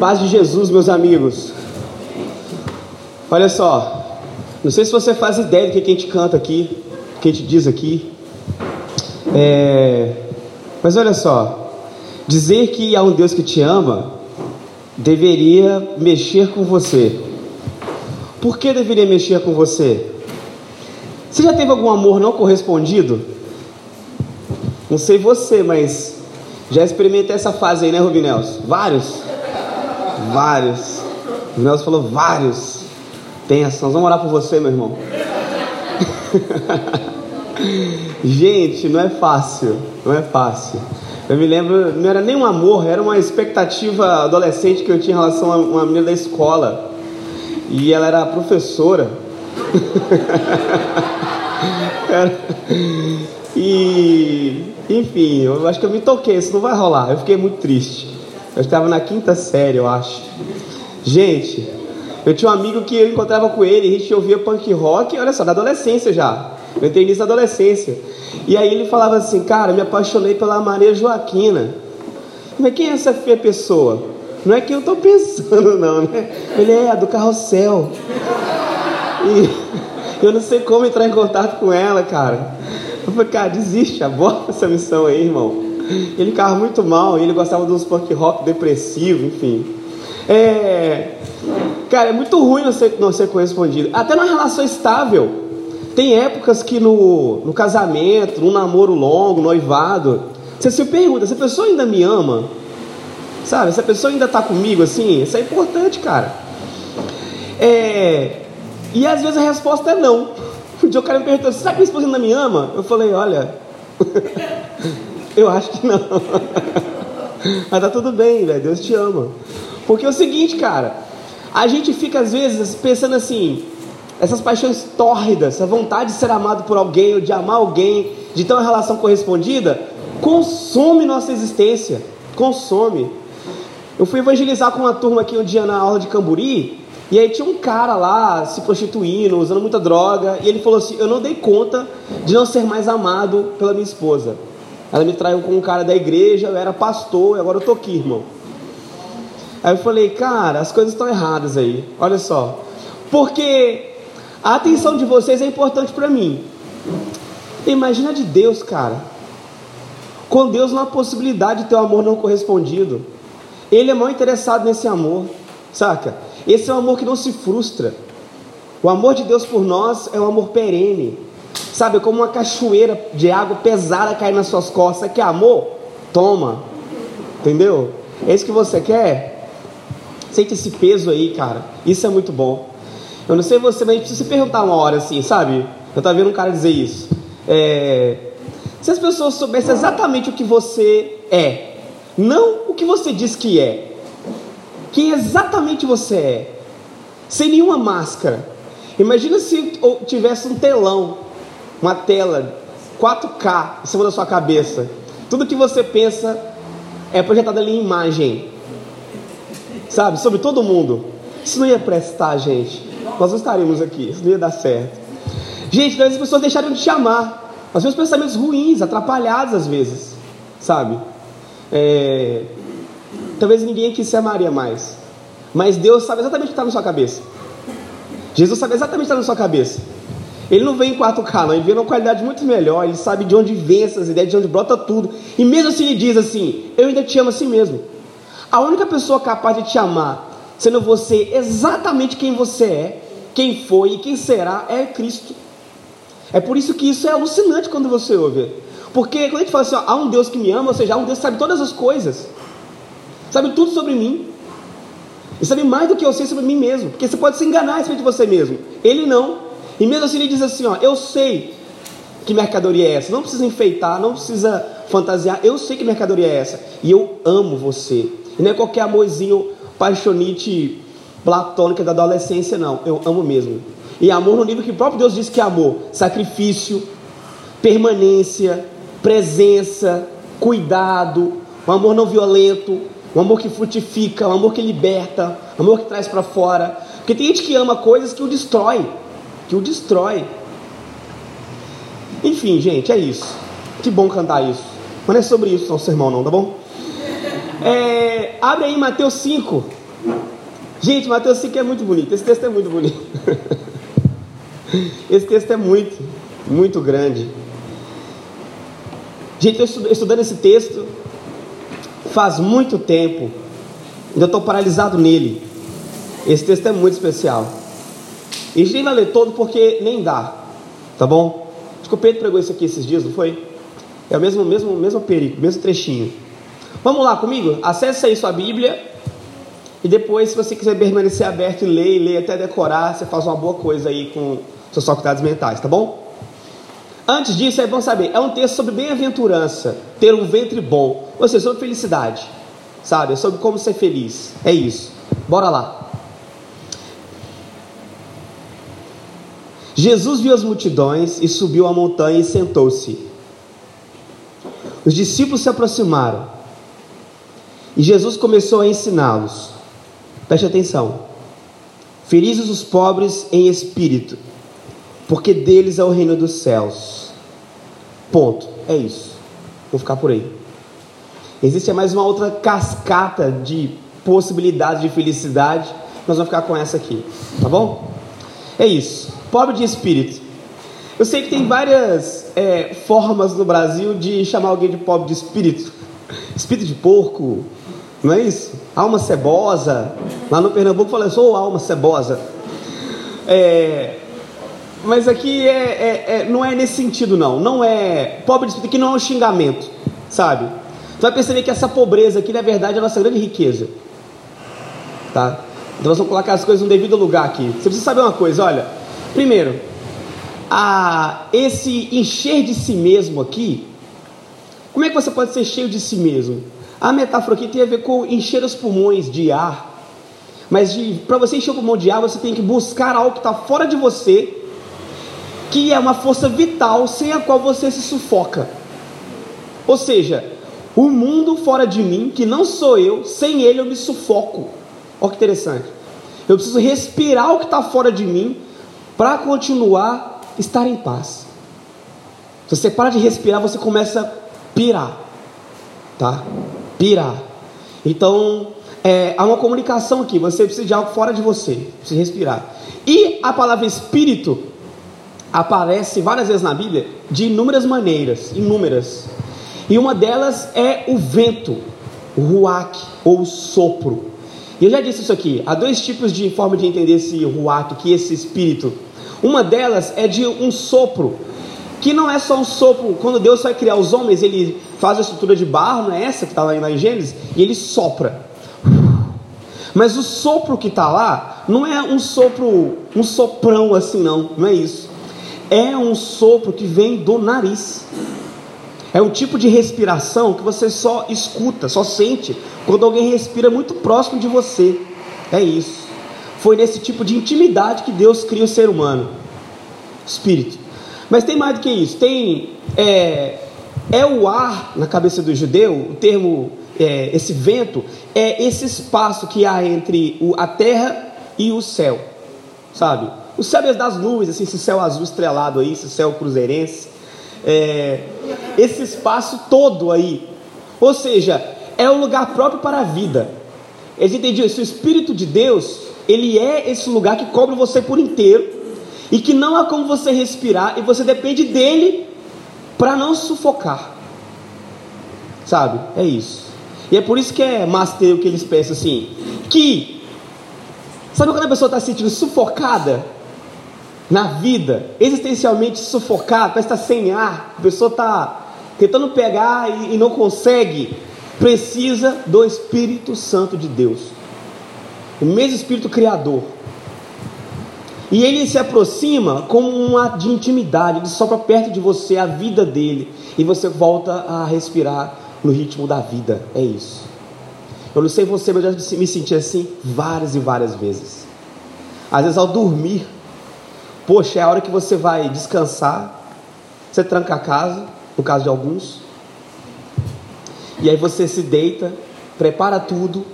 Paz de Jesus, meus amigos. Olha só, não sei se você faz ideia do que a gente canta aqui, o que a gente diz aqui. É... Mas olha só, dizer que há um Deus que te ama deveria mexer com você. Por que deveria mexer com você? Você já teve algum amor não correspondido? Não sei você, mas já experimentei essa fase aí, né, Rubinelson? Vários. Vários. O Nelson falou vários. Pensa, vamos orar por você, meu irmão. Gente, não é fácil. Não é fácil. Eu me lembro, não era nem um amor, era uma expectativa adolescente que eu tinha em relação a uma menina da escola. E ela era professora. e, enfim, eu acho que eu me toquei, isso não vai rolar. Eu fiquei muito triste. Eu estava na quinta série, eu acho. Gente, eu tinha um amigo que eu encontrava com ele, a gente ouvia punk rock, olha só, da adolescência já. Eu entrei nisso na adolescência. E aí ele falava assim, cara, me apaixonei pela Maria Joaquina. Mas quem é essa feia pessoa? Não é que eu estou pensando, não, né? Ele é do carrossel. E eu não sei como entrar em contato com ela, cara. Eu falei, cara, desiste, aborta essa missão aí, irmão. Ele ficava muito mal, ele gostava de uns punk rock depressivo, enfim. É, cara, é muito ruim não ser, não ser correspondido. Até numa relação estável. Tem épocas que no, no casamento, no namoro longo, noivado, você se pergunta, essa pessoa ainda me ama? Sabe, essa pessoa ainda está comigo assim? Isso é importante, cara. É, e às vezes a resposta é não. Um dia o cara me perguntou, será que minha esposa ainda me ama? Eu falei, olha, eu acho que não. Mas tá tudo bem, velho, Deus te ama. Porque é o seguinte, cara, a gente fica às vezes pensando assim, essas paixões tórridas, essa vontade de ser amado por alguém, ou de amar alguém, de ter uma relação correspondida, consome nossa existência, consome. Eu fui evangelizar com uma turma aqui um dia na aula de Camburi, e aí tinha um cara lá se prostituindo, usando muita droga, e ele falou assim: Eu não dei conta de não ser mais amado pela minha esposa. Ela me traiu com um cara da igreja, eu era pastor, e agora eu tô aqui, irmão. Aí eu falei, cara, as coisas estão erradas aí. Olha só. Porque a atenção de vocês é importante para mim. Imagina de Deus, cara. Com Deus não há possibilidade de ter um amor não correspondido. Ele é mal interessado nesse amor, saca? Esse é um amor que não se frustra. O amor de Deus por nós é um amor perene. Sabe, como uma cachoeira de água pesada cair nas suas costas. Que amor? Toma. Entendeu? É isso que você quer? Sente esse peso aí, cara. Isso é muito bom. Eu não sei você, mas a gente precisa se perguntar uma hora assim, sabe? Eu tava vendo um cara dizer isso. É... Se as pessoas soubessem exatamente o que você é, não o que você diz que é, quem exatamente você é, sem nenhuma máscara. Imagina se tivesse um telão, uma tela 4K em cima da sua cabeça. Tudo que você pensa é projetado ali em imagem. Sabe? Sobre todo mundo. Isso não ia prestar, gente. Nós não estaríamos aqui. Isso não ia dar certo. Gente, as pessoas deixaram de te amar. Nós temos pensamentos ruins, atrapalhados às vezes. Sabe? É... Talvez ninguém aqui se amaria mais. Mas Deus sabe exatamente o que está na sua cabeça. Jesus sabe exatamente o que está na sua cabeça. Ele não vem em 4K, não, ele vem numa qualidade muito melhor, ele sabe de onde vem essas ideias, de onde brota tudo. E mesmo assim ele diz assim: Eu ainda te amo assim mesmo. A única pessoa capaz de te amar, sendo você exatamente quem você é, quem foi e quem será, é Cristo. É por isso que isso é alucinante quando você ouve. Porque quando a gente fala assim, ó, há um Deus que me ama, ou seja, há um Deus que sabe todas as coisas, sabe tudo sobre mim, e sabe mais do que eu sei sobre mim mesmo, porque você pode se enganar a respeito de você mesmo. Ele não. E mesmo assim ele diz assim, ó, eu sei que mercadoria é essa. Não precisa enfeitar, não precisa fantasiar. Eu sei que mercadoria é essa. E eu amo você. E não é qualquer amorzinho paixonite platônica da adolescência, não. Eu amo mesmo. E amor no nível que o próprio Deus disse que é amor. Sacrifício, permanência, presença, cuidado, um amor não violento, um amor que frutifica, um amor que liberta, um amor que traz para fora. Porque tem gente que ama coisas que o destrói, que o destrói. Enfim, gente, é isso. Que bom cantar isso. Mas não é sobre isso, não, sermão, não, tá bom? É, abre aí Mateus 5. Gente, Mateus 5 é muito bonito. Esse texto é muito bonito. Esse texto é muito, muito grande. Gente, eu estudando esse texto faz muito tempo. Ainda estou paralisado nele. Esse texto é muito especial. A gente nem vai ler todo porque nem dá. Tá bom? Acho que o Pedro pregou isso aqui esses dias, não foi? É o mesmo, mesmo, mesmo perigo, mesmo trechinho. Vamos lá comigo? Acesse aí sua Bíblia. E depois, se você quiser permanecer aberto e ler, ler até decorar, você faz uma boa coisa aí com suas faculdades mentais, tá bom? Antes disso, é bom saber, é um texto sobre bem-aventurança, ter um ventre bom, ou seja, sobre felicidade, sabe? É sobre como ser feliz, é isso. Bora lá. Jesus viu as multidões e subiu a montanha e sentou-se. Os discípulos se aproximaram e Jesus começou a ensiná-los. Preste atenção. Felizes os pobres em espírito, porque deles é o reino dos céus. Ponto. É isso. Vou ficar por aí. Existe mais uma outra cascata de possibilidades de felicidade. Nós vamos ficar com essa aqui, tá bom? É isso. Pobre de espírito. Eu sei que tem várias é, formas no Brasil de chamar alguém de pobre de espírito. Espírito de porco, não é isso? Alma cebosa. Lá no Pernambuco fala, sou alma cebosa. É, mas aqui é, é, é, não é nesse sentido, não. Não é. Pobre de espírito aqui não é um xingamento, sabe? Tu vai perceber que essa pobreza aqui, na verdade, é a nossa grande riqueza. Tá? Então nós vamos colocar as coisas no devido lugar aqui. Você precisa saber uma coisa, olha. Primeiro, a, esse encher de si mesmo aqui. Como é que você pode ser cheio de si mesmo? A metáfora aqui tem a ver com encher os pulmões de ar. Mas para você encher o pulmão de ar, você tem que buscar algo que está fora de você, que é uma força vital sem a qual você se sufoca. Ou seja, o mundo fora de mim, que não sou eu, sem ele eu me sufoco. Olha que interessante. Eu preciso respirar o que está fora de mim para continuar estar em paz. Se você para de respirar, você começa a pirar, tá? pirar. Então, é, há uma comunicação aqui. Você precisa de algo fora de você. Precisa respirar. E a palavra espírito aparece várias vezes na Bíblia de inúmeras maneiras, inúmeras. E uma delas é o vento, o ruach ou o sopro. E eu já disse isso aqui. Há dois tipos de forma de entender esse ruach, que esse espírito. Uma delas é de um sopro que não é só um sopro. Quando Deus vai criar os homens, ele faz a estrutura de barro, não é essa que está lá em Gênesis, e ele sopra. Mas o sopro que está lá não é um sopro, um soprão assim, não, não é isso. É um sopro que vem do nariz. É um tipo de respiração que você só escuta, só sente quando alguém respira muito próximo de você. É isso. Foi nesse tipo de intimidade que Deus cria o ser humano. Espírito. Mas tem mais do que isso. Tem é, é o ar na cabeça do judeu. O termo é, esse vento é esse espaço que há entre o, a terra e o céu, sabe? O céu é das nuvens, assim, esse céu azul estrelado aí, esse céu cruzeirense, é, esse espaço todo aí. Ou seja, é um lugar próprio para a vida. Eles entendiam isso. O Espírito de Deus, ele é esse lugar que cobre você por inteiro e que não há como você respirar e você depende dele para não sufocar. Sabe? É isso. E é por isso que é master o que eles pensam assim, que sabe quando a pessoa está se sentindo sufocada na vida, existencialmente sufocada, parece estar sem ar, a pessoa está tentando pegar e, e não consegue, precisa do Espírito Santo de Deus, o mesmo Espírito Criador e ele se aproxima como um ato de intimidade, ele sopra perto de você a vida dele, e você volta a respirar no ritmo da vida. É isso. Eu não sei você, mas eu já me senti assim várias e várias vezes. Às vezes ao dormir, poxa, é a hora que você vai descansar, você tranca a casa, no caso de alguns, e aí você se deita, prepara tudo,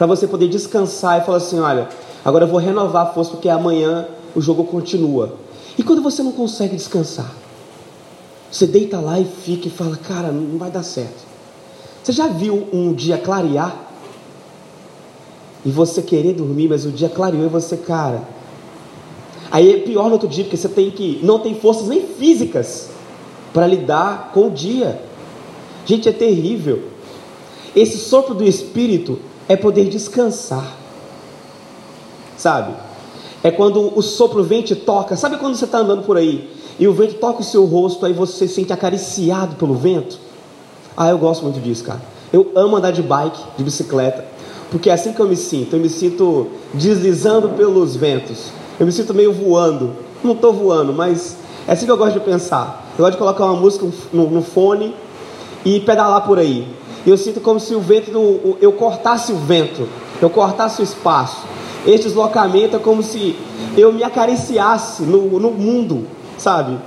para você poder descansar e falar assim: olha, agora eu vou renovar a força, porque amanhã o jogo continua. E quando você não consegue descansar, você deita lá e fica e fala: Cara, não vai dar certo. Você já viu um dia clarear? e você querer dormir, mas o dia clareou e você, cara. Aí é pior no outro dia, porque você tem que não tem forças nem físicas para lidar com o dia. Gente, é terrível. Esse sopro do espírito é poder descansar. Sabe? É quando o sopro vem te toca. Sabe quando você está andando por aí e o vento toca o seu rosto, aí você se sente acariciado pelo vento? Ah, eu gosto muito disso, cara. Eu amo andar de bike, de bicicleta, porque é assim que eu me sinto. Eu me sinto deslizando pelos ventos. Eu me sinto meio voando. Não estou voando, mas é assim que eu gosto de pensar. Eu gosto de colocar uma música no, no fone e pedalar por aí. Eu sinto como se o vento, eu cortasse o vento, eu cortasse o espaço. Este deslocamento é como se eu me acariciasse no, no mundo, sabe?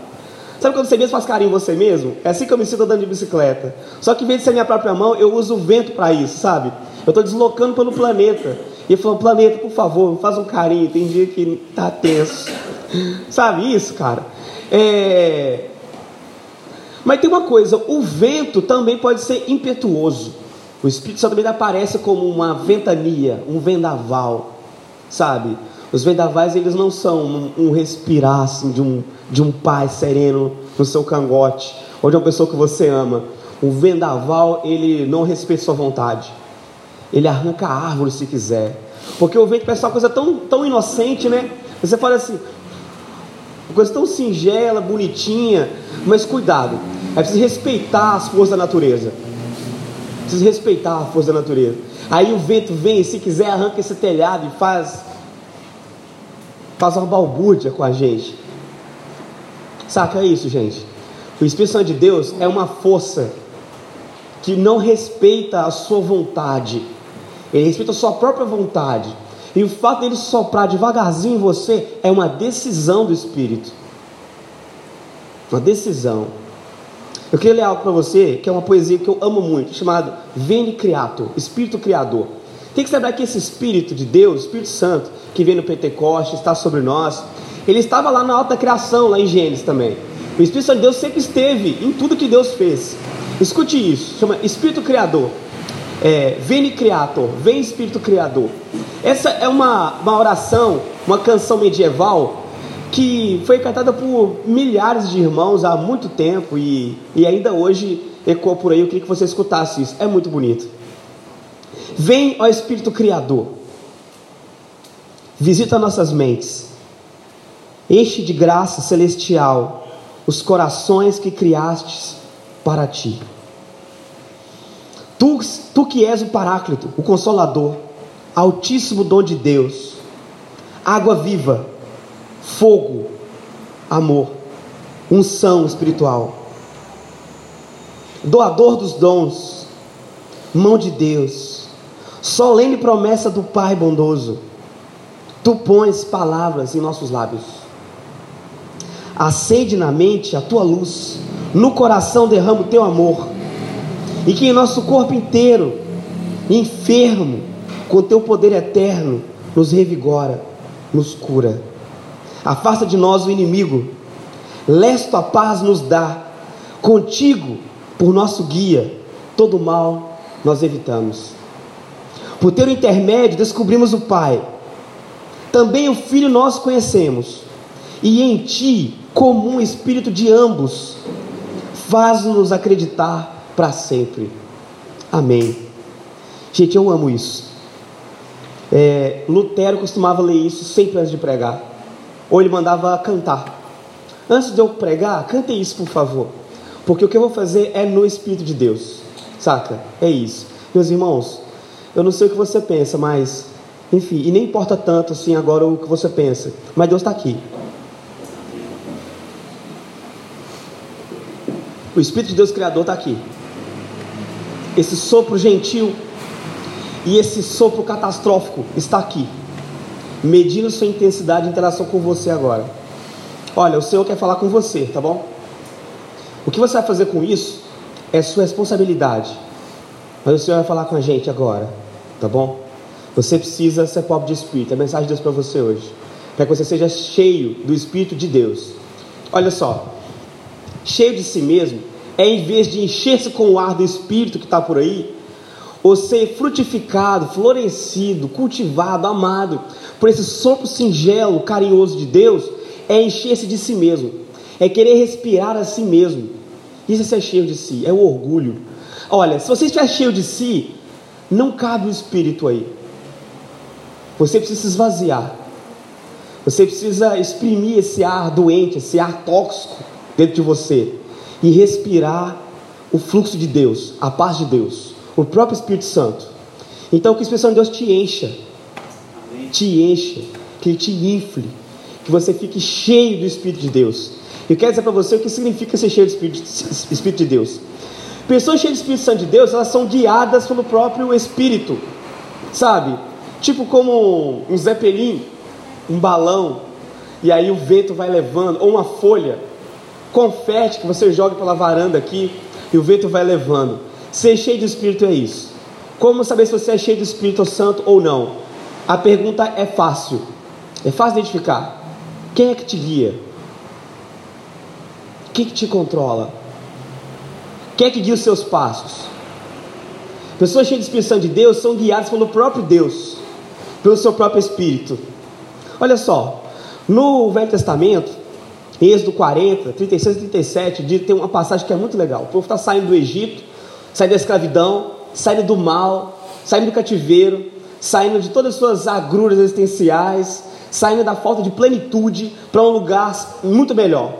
Sabe quando você mesmo faz carinho em você mesmo? É assim que eu me sinto andando de bicicleta. Só que em vez de ser minha própria mão, eu uso o vento para isso, sabe? Eu estou deslocando pelo planeta. E eu falo, planeta, por favor, faz um carinho. Tem dia que tá tenso. sabe isso, cara? É... Mas tem uma coisa, o vento também pode ser impetuoso. O Espírito Santo também aparece como uma ventania, um vendaval, sabe? Os vendavais eles não são um, um respirar assim, de um de um pai sereno no seu cangote, ou de uma pessoa que você ama. O vendaval, ele não respeita sua vontade. Ele arranca a árvore se quiser. Porque o vento parece uma coisa tão, tão inocente, né? Você fala assim, uma coisa tão singela, bonitinha, mas cuidado, é preciso respeitar as forças da natureza. Precisa respeitar a força da natureza. Aí o vento vem, se quiser, arranca esse telhado e faz faz uma balbúrdia com a gente. Saca isso, gente? O Espírito Santo de Deus é uma força que não respeita a sua vontade, ele respeita a sua própria vontade. E o fato dele soprar devagarzinho em você é uma decisão do Espírito. Uma decisão. Eu queria ler algo para você, que é uma poesia que eu amo muito, chamado Veni Criator, Espírito Criador. Tem que lembrar que esse Espírito de Deus, Espírito Santo, que vem no Pentecoste, está sobre nós, ele estava lá na alta criação, lá em Gênesis também. O Espírito Santo de Deus sempre esteve em tudo que Deus fez. Escute isso, chama Espírito Criador. É, Veni Criator, vem Espírito Criador. Essa é uma, uma oração, uma canção medieval que foi cantada por milhares de irmãos há muito tempo e, e ainda hoje ecoa por aí. Eu queria que você escutasse isso, é muito bonito. Vem, ó Espírito Criador, visita nossas mentes Enche de graça celestial os corações que criastes para ti. Tu, tu que és o Paráclito, o Consolador, Altíssimo dom de Deus, água viva, fogo, amor, unção espiritual, doador dos dons, mão de Deus, solene promessa do Pai bondoso, tu pões palavras em nossos lábios. Acende na mente a tua luz, no coração derrama o teu amor, e que em nosso corpo inteiro, enfermo, com teu poder eterno, nos revigora, nos cura. Afasta de nós o inimigo, lesto a paz nos dá, contigo, por nosso guia, todo mal nós evitamos. Por teu intermédio descobrimos o Pai, também o Filho nós conhecemos, e em ti comum espírito de ambos, faz-nos acreditar para sempre. Amém. Gente, eu amo isso. É, Lutero costumava ler isso sempre antes de pregar, ou ele mandava cantar. Antes de eu pregar, cante isso, por favor, porque o que eu vou fazer é no Espírito de Deus, saca? É isso, meus irmãos. Eu não sei o que você pensa, mas enfim, e nem importa tanto assim agora o que você pensa, mas Deus está aqui. O Espírito de Deus Criador está aqui. Esse sopro gentil e esse sopro catastrófico está aqui, medindo sua intensidade de interação com você agora. Olha, o Senhor quer falar com você, tá bom? O que você vai fazer com isso é sua responsabilidade. Mas o Senhor vai falar com a gente agora, tá bom? Você precisa ser pobre de espírito. É a mensagem de Deus para você hoje. Para que você seja cheio do Espírito de Deus. Olha só, cheio de si mesmo, é em vez de encher-se com o ar do Espírito que está por aí, ou ser frutificado, florescido, cultivado, amado por esse sopro singelo, carinhoso de Deus, é encher-se de si mesmo, é querer respirar a si mesmo. Isso é cheio de si, é o orgulho. Olha, se você estiver cheio de si, não cabe o espírito aí. Você precisa se esvaziar. Você precisa exprimir esse ar doente, esse ar tóxico dentro de você e respirar o fluxo de Deus, a paz de Deus, o próprio Espírito Santo. Então, que a expressão de Deus te encha, te encha, que ele te infle, que você fique cheio do Espírito de Deus. Eu quero dizer para você o que significa ser cheio do Espírito, Espírito de Deus. Pessoas cheias do Espírito Santo de Deus, elas são guiadas pelo próprio Espírito, sabe? Tipo como um zeppelin, um balão, e aí o vento vai levando, ou uma folha, confete que você joga pela varanda aqui, e o vento vai levando. Ser cheio do Espírito é isso. Como saber se você é cheio do Espírito Santo ou não? A pergunta é fácil. É fácil identificar. Quem é que te guia? Quem que te controla? Quem é que guia os seus passos? Pessoas cheias de Espírito Santo de Deus são guiadas pelo próprio Deus, pelo seu próprio Espírito. Olha só, no Velho Testamento, Êxodo 40, 36 e 37, tem uma passagem que é muito legal. O povo está saindo do Egito, saindo da escravidão, saindo do mal, saindo do cativeiro, saindo de todas as suas agruras existenciais, saindo da falta de plenitude para um lugar muito melhor,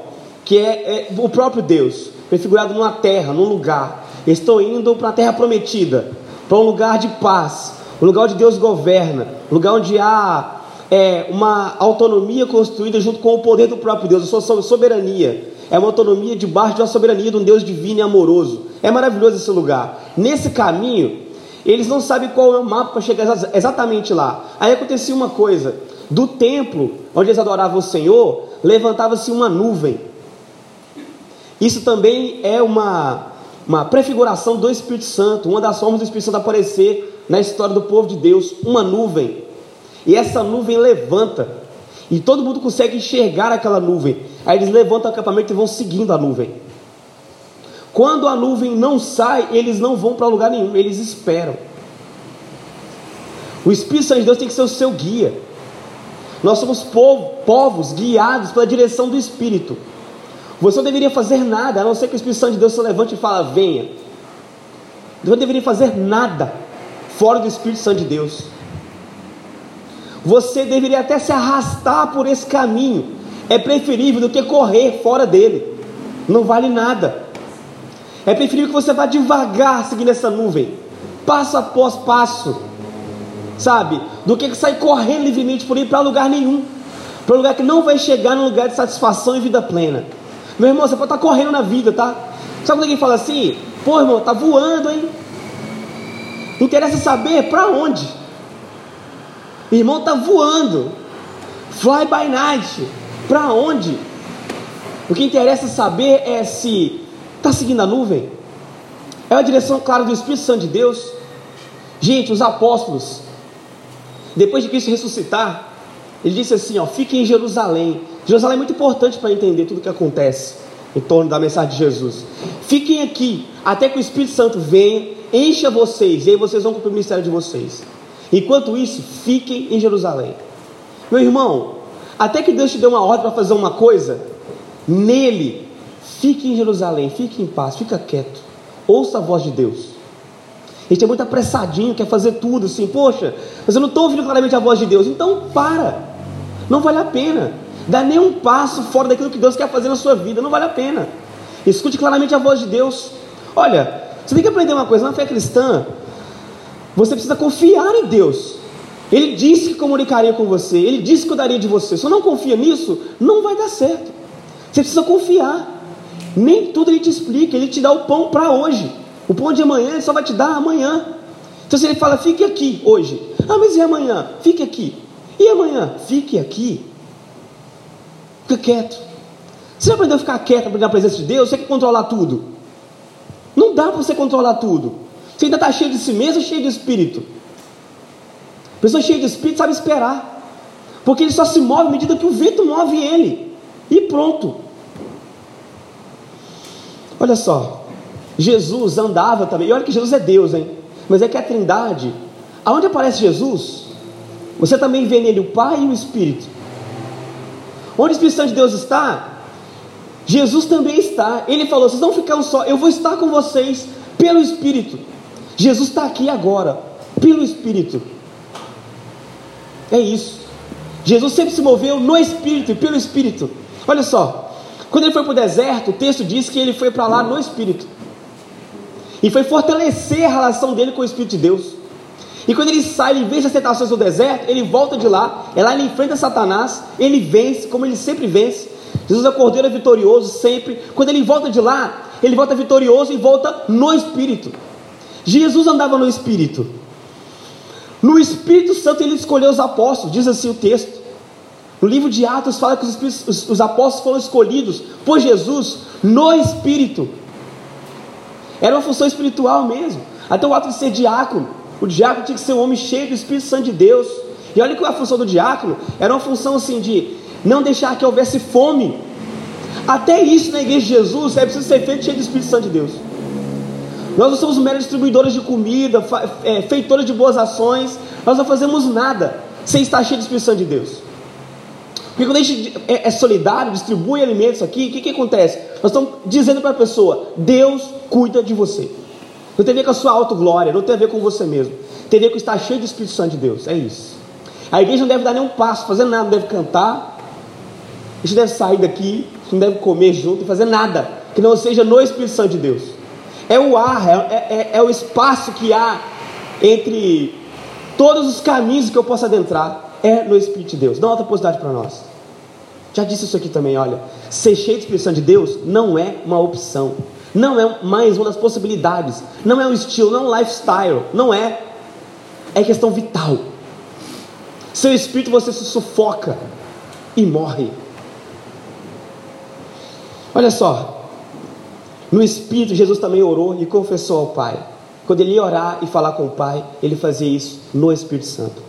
que é, é o próprio Deus, prefigurado numa terra, num lugar. Estou indo para a terra prometida, para um lugar de paz, um lugar onde Deus governa, um lugar onde há é, uma autonomia construída junto com o poder do próprio Deus, a sua soberania. É uma autonomia debaixo de uma soberania de um Deus divino e amoroso. É maravilhoso esse lugar. Nesse caminho, eles não sabem qual é o mapa para chegar exatamente lá. Aí acontecia uma coisa: do templo onde eles adoravam o Senhor, levantava-se uma nuvem. Isso também é uma, uma prefiguração do Espírito Santo, uma das formas do Espírito Santo aparecer na história do povo de Deus, uma nuvem. E essa nuvem levanta, e todo mundo consegue enxergar aquela nuvem. Aí eles levantam o acampamento e vão seguindo a nuvem. Quando a nuvem não sai, eles não vão para lugar nenhum, eles esperam. O Espírito Santo de Deus tem que ser o seu guia. Nós somos povo, povos guiados pela direção do Espírito. Você não deveria fazer nada, a não ser que o Espírito Santo de Deus se levante e fala, venha. Você não deveria fazer nada fora do Espírito Santo de Deus. Você deveria até se arrastar por esse caminho. É preferível do que correr fora dele. Não vale nada. É preferível que você vá devagar seguindo essa nuvem, passo após passo, sabe? Do que sair correndo livremente por aí para lugar nenhum, para lugar que não vai chegar num lugar de satisfação e vida plena. Meu irmão, você pode estar tá correndo na vida, tá? Sabe quando alguém fala assim? Pô, irmão, tá voando, hein? Interessa saber para onde. Irmão, tá voando. Fly by night. Para onde? O que interessa saber é se está seguindo a nuvem. É a direção clara do Espírito Santo de Deus. Gente, os apóstolos, depois de Cristo ressuscitar, ele disse assim: ó, fiquem em Jerusalém. Jerusalém é muito importante para entender tudo o que acontece em torno da mensagem de Jesus. Fiquem aqui até que o Espírito Santo venha, encha vocês, e aí vocês vão cumprir o ministério de vocês. Enquanto isso, fiquem em Jerusalém. Meu irmão, até que Deus te dê uma ordem para fazer uma coisa, nele, fique em Jerusalém, fique em paz, fica quieto, ouça a voz de Deus. A gente é muito apressadinho, quer fazer tudo assim, poxa, mas eu não estou ouvindo claramente a voz de Deus, então para, não vale a pena, dá nenhum passo fora daquilo que Deus quer fazer na sua vida, não vale a pena. Escute claramente a voz de Deus. Olha, você tem que aprender uma coisa, na fé cristã, você precisa confiar em Deus. Ele disse que comunicaria com você, ele disse que cuidaria de você. Se não confia nisso, não vai dar certo. Você precisa confiar. Nem tudo ele te explica, ele te dá o pão para hoje. O pão de amanhã ele só vai te dar amanhã. Então se ele fala, fique aqui hoje. Ah, mas e amanhã? Fique aqui. E amanhã? Fique aqui. Fica quieto. Você aprendeu a ficar quieto na presença de Deus? Você quer controlar tudo? Não dá para você controlar tudo. Você ainda está cheio de si mesmo, cheio de espírito. Pessoa cheia de espírito sabe esperar. Porque ele só se move à medida que o vento move ele. E pronto. Olha só. Jesus andava também. E olha que Jesus é Deus, hein? mas é que a Trindade, aonde aparece Jesus, você também vê nele o Pai e o Espírito. Onde o Espírito Santo de Deus está, Jesus também está. Ele falou: vocês não ficaram só, eu vou estar com vocês pelo Espírito. Jesus está aqui agora, pelo Espírito. É isso. Jesus sempre se moveu no Espírito e pelo Espírito. Olha só, quando ele foi para o deserto, o texto diz que ele foi para lá no Espírito. E foi fortalecer a relação dele com o Espírito de Deus. E quando ele sai, ele vence as tentações do deserto, ele volta de lá, é lá ele enfrenta Satanás, ele vence, como ele sempre vence. Jesus é cordeiro é vitorioso sempre. Quando ele volta de lá, ele volta vitorioso e volta no Espírito. Jesus andava no Espírito. No Espírito Santo ele escolheu os apóstolos, diz assim o texto. No livro de Atos fala que os, os, os apóstolos foram escolhidos por Jesus no Espírito. Era uma função espiritual mesmo. Até o ato de ser diácono. O diácono tinha que ser um homem cheio do Espírito Santo de Deus. E olha que a função do diácono era uma função assim de não deixar que houvesse fome. Até isso na igreja de Jesus é preciso ser feito cheio do Espírito Santo de Deus. Nós não somos meros distribuidores de comida, é, feitores de boas ações, nós não fazemos nada sem estar cheio do Espírito Santo de Deus. Porque quando a gente é, é solidário, distribui alimentos aqui, o que, que acontece? Nós estamos dizendo para a pessoa: Deus cuida de você. Não tem a ver com a sua autoglória, não tem a ver com você mesmo. Tem a ver com estar cheio do Espírito Santo de Deus. É isso. A igreja não deve dar nenhum passo, fazer nada, não deve cantar. A gente deve sair daqui, não deve comer junto fazer nada que não seja no Espírito Santo de Deus. É o ar, é, é, é o espaço que há entre todos os caminhos que eu possa adentrar é no Espírito de Deus. Dá outra possibilidade para nós. Já disse isso aqui também, olha. Ser cheio de Espírito Santo de Deus não é uma opção. Não é mais uma das possibilidades. Não é um estilo, não é um lifestyle. Não é. É questão vital. Seu espírito você se sufoca e morre. Olha só. No espírito, Jesus também orou e confessou ao Pai. Quando ele ia orar e falar com o Pai, ele fazia isso no Espírito Santo.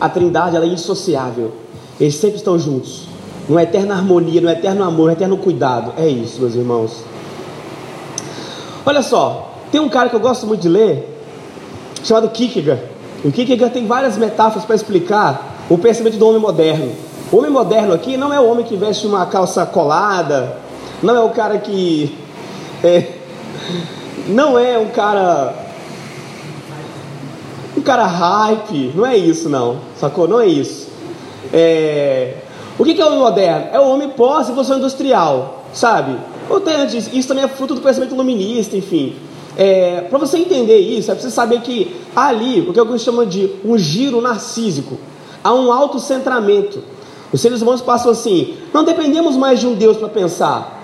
A Trindade é insociável. Eles sempre estão juntos. Numa eterna harmonia, no eterno amor, no eterno cuidado. É isso, meus irmãos. Olha só, tem um cara que eu gosto muito de ler, chamado Kierkegaard. O Kierkegaard tem várias metáforas para explicar o pensamento do homem moderno. O homem moderno aqui não é o homem que veste uma calça colada, não é o cara que. É, não é um cara um cara hype, não é isso não, sacou? Não é isso. É... O que é o homem moderno? É o homem pós-revolução industrial, sabe? Ou antes, isso também é fruto do pensamento iluminista, enfim. É, Para você entender isso, é preciso saber que ali, o que alguns chamam de um giro narcísico, há um autocentramento. Os seres humanos passam assim: não dependemos mais de um Deus para pensar.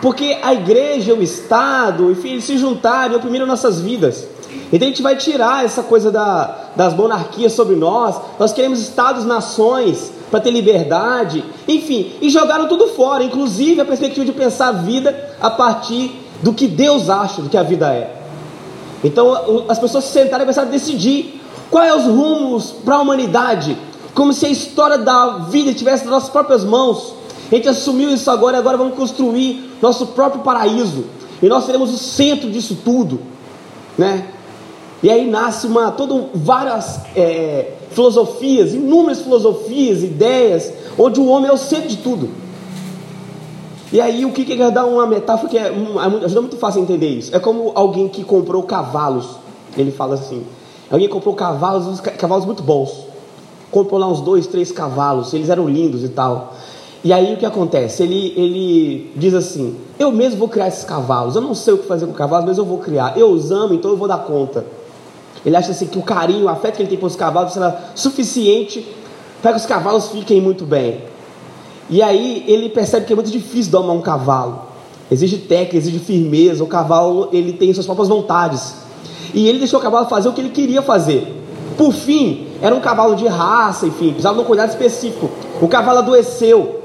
Porque a igreja, o Estado, enfim, eles se juntaram e oprimiram nossas vidas. Então a gente vai tirar essa coisa da, das monarquias sobre nós. Nós queremos estados-nações para ter liberdade, enfim, e jogaram tudo fora, inclusive a perspectiva de pensar a vida a partir do que Deus acha do que a vida é. Então as pessoas se sentaram e começaram a decidir quais os rumos para a humanidade, como se a história da vida estivesse nas nossas próprias mãos. A gente assumiu isso agora e agora vamos construir nosso próprio paraíso. E nós seremos o centro disso tudo, né? E aí nasce uma, todo, várias é, filosofias, inúmeras filosofias, ideias, onde o homem é o centro de tudo. E aí o que que dá uma metáfora que é, é ajuda muito fácil a entender isso. É como alguém que comprou cavalos. Ele fala assim: alguém comprou cavalos, cavalos muito bons. Comprou lá uns dois, três cavalos. Eles eram lindos e tal. E aí o que acontece? Ele, ele diz assim: Eu mesmo vou criar esses cavalos. Eu não sei o que fazer com cavalos, mas eu vou criar. Eu os amo, então eu vou dar conta. Ele acha assim que o carinho, o afeto que ele tem pelos cavalos será suficiente para que os cavalos fiquem muito bem. E aí ele percebe que é muito difícil domar um cavalo. Exige técnica, exige firmeza. O cavalo ele tem suas próprias vontades. E ele deixou o cavalo fazer o que ele queria fazer. Por fim, era um cavalo de raça, enfim, precisava de um cuidado específico. O cavalo adoeceu.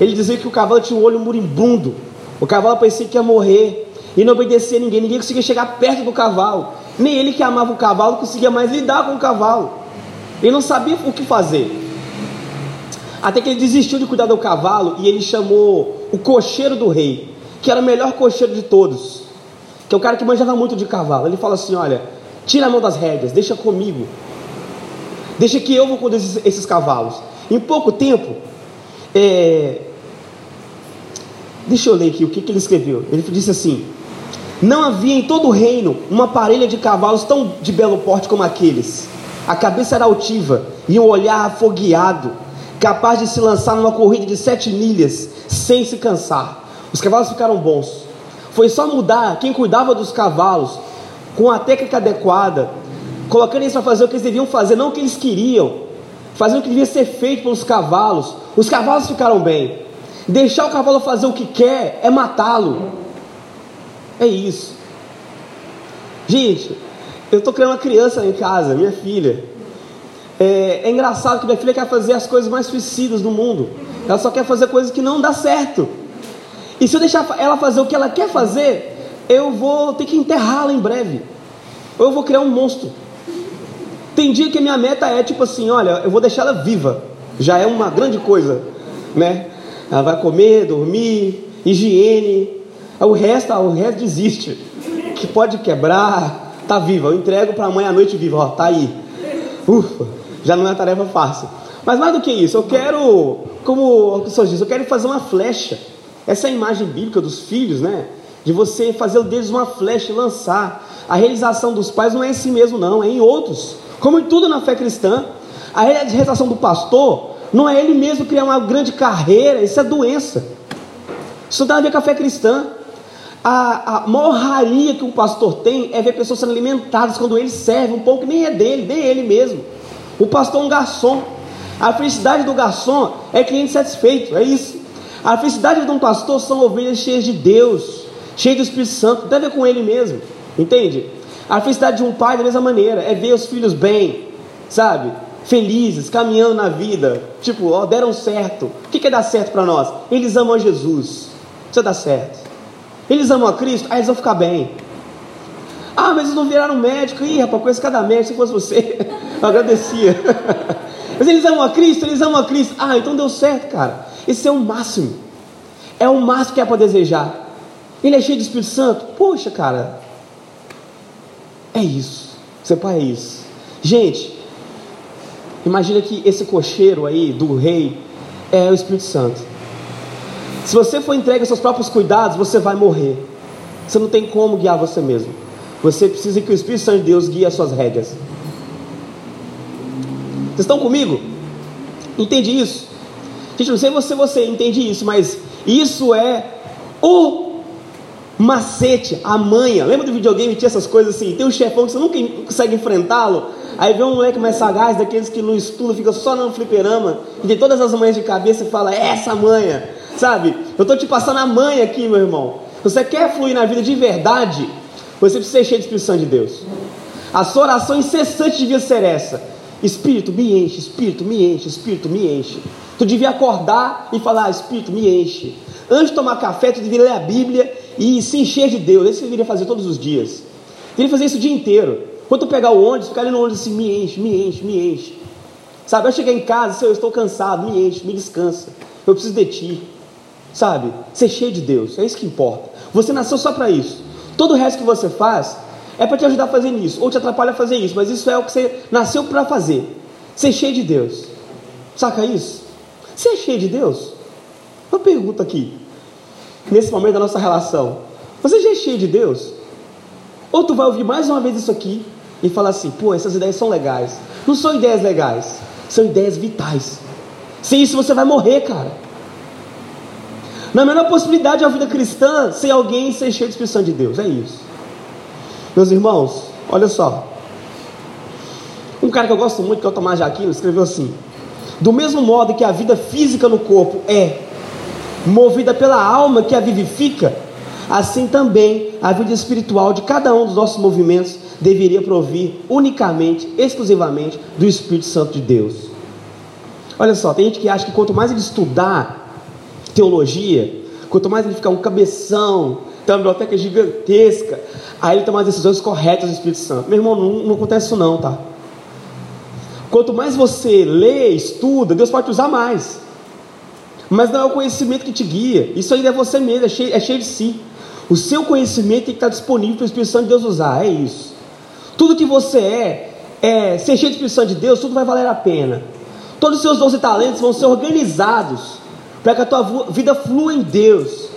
Ele dizia que o cavalo tinha um olho moribundo. O cavalo parecia que ia morrer e não obedecia a ninguém. Ninguém conseguia chegar perto do cavalo. Nem ele que amava o cavalo conseguia mais lidar com o cavalo. Ele não sabia o que fazer. Até que ele desistiu de cuidar do cavalo e ele chamou o cocheiro do rei, que era o melhor cocheiro de todos. que é o cara que manjava muito de cavalo. Ele fala assim: Olha, tira a mão das rédeas, deixa comigo. Deixa que eu vou conduzir esses, esses cavalos. Em pouco tempo, é... deixa eu ler aqui o que, que ele escreveu. Ele disse assim: Não havia em todo o reino uma parelha de cavalos tão de belo porte como aqueles. A cabeça era altiva e um olhar afogueado, capaz de se lançar numa corrida de sete milhas sem se cansar. Os cavalos ficaram bons. Foi só mudar quem cuidava dos cavalos com a técnica adequada, colocando eles para fazer o que eles deviam fazer, não o que eles queriam, fazer o que devia ser feito pelos cavalos. Os cavalos ficaram bem. Deixar o cavalo fazer o que quer é matá-lo. É isso. Gente, eu estou criando uma criança em casa, minha filha. É, é, engraçado que minha filha quer fazer as coisas mais suicidas do mundo. Ela só quer fazer coisas que não dá certo. E se eu deixar ela fazer o que ela quer fazer, eu vou ter que enterrá-la em breve. Ou eu vou criar um monstro. Tem dia que a minha meta é tipo assim, olha, eu vou deixar ela viva. Já é uma grande coisa, né? Ela vai comer, dormir, higiene. O resto, o resto desiste. Que pode quebrar, tá viva. Eu entrego para a mãe à noite viva, ó, tá aí. Ufa, já não é tarefa fácil. Mas mais do que isso, eu quero, como o pessoal diz, eu quero fazer uma flecha. Essa é a imagem bíblica dos filhos, né? De você fazer deles uma flecha e lançar. A realização dos pais não é em si mesmo, não, é em outros. Como em tudo na fé cristã, a realização do pastor não é ele mesmo criar uma grande carreira, isso é doença. Isso não tem a ver com a fé cristã. A, a maior que um pastor tem é ver pessoas sendo alimentadas quando ele serve um pouco, nem é dele, nem é ele mesmo. O pastor é um garçom. A felicidade do garçom é cliente satisfeito, é isso. A felicidade de um pastor são ovelhas cheias de Deus, cheias do Espírito Santo, tem a ver com ele mesmo, entende? A felicidade de um pai, da mesma maneira, é ver os filhos bem, sabe? Felizes, caminhando na vida. Tipo, ó, deram certo. O que, é dar certo para nós? Eles amam a Jesus. Isso dá certo. Eles amam a Cristo, aí eles vão ficar bem. Ah, mas eles não viraram médico. Ih, rapaz, conheço cada médico. Se fosse você, eu agradecia. mas eles amam a Cristo, eles amam a Cristo. Ah, então deu certo, cara. Esse é o máximo. É o máximo que é para desejar. Ele é cheio de Espírito Santo. Poxa, cara, é isso. Ser pai é isso. Gente, imagina que esse cocheiro aí do rei é o Espírito Santo. Se você for entregue aos seus próprios cuidados, você vai morrer. Você não tem como guiar você mesmo. Você precisa que o Espírito Santo de Deus guie as suas rédeas. Vocês estão comigo? Entende isso? Gente, não sei se você, você entende isso, mas isso é o macete, a manha. Lembra do videogame tinha essas coisas assim? Tem um chefão que você nunca consegue enfrentá-lo. Aí vem um moleque mais sagaz, daqueles que não estuda, fica só no fliperama, e tem todas as manhas de cabeça e fala, é essa manha, sabe? Eu estou te passando a manha aqui, meu irmão. Você quer fluir na vida de verdade? Você precisa ser cheio de Espírito de Deus. A sua oração incessante devia ser essa: Espírito, me enche, Espírito, me enche, Espírito, me enche. Tu devia acordar e falar: Espírito, me enche. Antes de tomar café, tu devia ler a Bíblia e se encher de Deus. Isso você deveria fazer todos os dias. Deveria fazer isso o dia inteiro. Quando tu pegar o ônibus, ficar ali no ônibus assim, me enche, me enche, me enche. Sabe, eu cheguei em casa, eu estou cansado, me enche, me descansa. Eu preciso de ti. Sabe? Ser cheio de Deus, é isso que importa. Você nasceu só para isso. Todo o resto que você faz é para te ajudar a fazer isso, ou te atrapalha a fazer isso, mas isso é o que você nasceu para fazer. Ser cheio de Deus. Saca isso? Ser cheio de Deus? Uma pergunta aqui nesse momento da nossa relação, você já é cheio de Deus? Ou tu vai ouvir mais uma vez isso aqui e falar assim, pô, essas ideias são legais. Não são ideias legais, são ideias vitais. Sem isso você vai morrer, cara. Na menor possibilidade a vida cristã ser alguém ser cheio de expressão de Deus, é isso. Meus irmãos, olha só. Um cara que eu gosto muito, que é o Tomás de escreveu assim: Do mesmo modo que a vida física no corpo é movida pela alma que a vivifica, assim também a vida espiritual de cada um dos nossos movimentos deveria provir unicamente, exclusivamente do Espírito Santo de Deus. Olha só, tem gente que acha que quanto mais ele estudar teologia, quanto mais ele ficar um cabeção, tem uma biblioteca gigantesca, aí ele toma as decisões corretas do Espírito Santo. Meu irmão, não, não acontece isso não, tá? Quanto mais você lê, estuda, Deus pode te usar mais. Mas não é o conhecimento que te guia. Isso ainda é você mesmo, é cheio, é cheio de si. O seu conhecimento tem que estar disponível para o Espírito Santo de Deus usar. É isso. Tudo que você é, é ser cheio do Espírito Santo de Deus, tudo vai valer a pena. Todos os seus dons e talentos vão ser organizados para que a tua vida flua em Deus.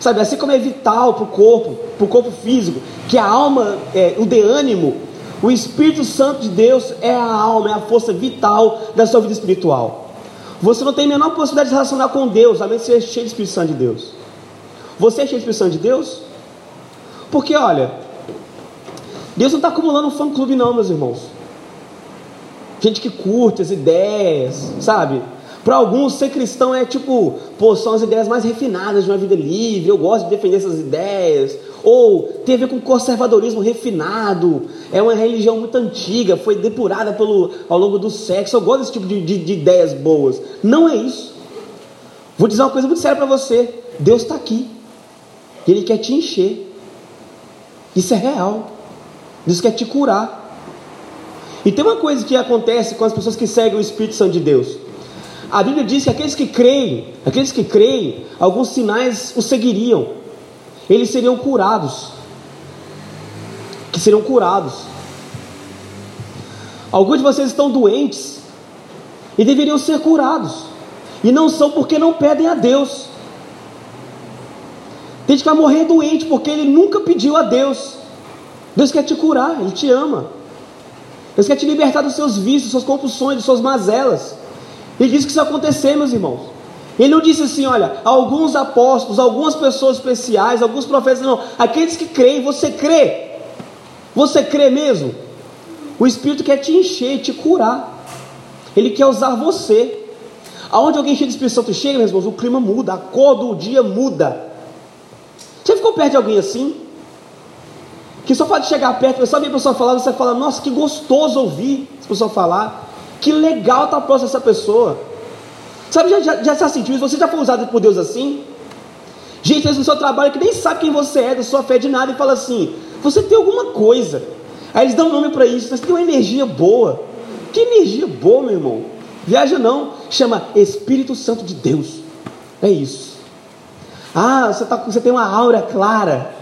Sabe, assim como é vital para o corpo, para o corpo físico, que a alma, é, o de ânimo, o Espírito Santo de Deus é a alma, é a força vital da sua vida espiritual. Você não tem a menor possibilidade de se relacionar com Deus, a menos que seja cheio do Espírito Santo de Deus. Você é cheio do Espírito Santo de Deus? Porque olha, Deus não está acumulando um fã clube, não, meus irmãos. Gente que curte as ideias, sabe? Para alguns, ser cristão é tipo, pô, são as ideias mais refinadas de uma vida livre, eu gosto de defender essas ideias. Ou tem a ver com conservadorismo refinado, é uma religião muito antiga, foi depurada pelo, ao longo do sexo. Eu gosto desse tipo de, de, de ideias boas. Não é isso. Vou dizer uma coisa muito séria para você: Deus está aqui, Ele quer te encher. Isso é real. Deus quer te curar. E tem uma coisa que acontece com as pessoas que seguem o Espírito Santo de Deus. A Bíblia diz que aqueles que creem, aqueles que creem, alguns sinais os seguiriam. Eles seriam curados. Que seriam curados. Alguns de vocês estão doentes e deveriam ser curados. E não são porque não pedem a Deus. Tem gente que vai morrer doente porque ele nunca pediu a Deus. Deus quer te curar, Ele te ama. Deus quer te libertar dos seus vícios, suas compulsões, das suas mazelas. Ele disse que isso ia acontecer, meus irmãos. Ele não disse assim, olha, alguns apóstolos, algumas pessoas especiais, alguns profetas, não. Aqueles que creem, você crê. Você crê mesmo? O Espírito quer te encher, te curar. Ele quer usar você. Aonde alguém cheio de Espírito Santo chega, meus irmãos, o clima muda, a cor do dia muda. Você ficou perto de alguém assim? Que só pode chegar perto, só ver a pessoa falar, você fala, nossa, que gostoso ouvir essa pessoa falar. Que legal estar tá próximo dessa pessoa. Sabe, já, já, já sentiu isso? Você já foi usado por Deus assim? Gente, às no seu trabalho que nem sabe quem você é, da sua fé de nada, e fala assim: você tem alguma coisa. Aí eles dão um nome para isso, você tem uma energia boa. Que energia boa, meu irmão? Viaja não, chama Espírito Santo de Deus. É isso. Ah, você, tá, você tem uma aura clara.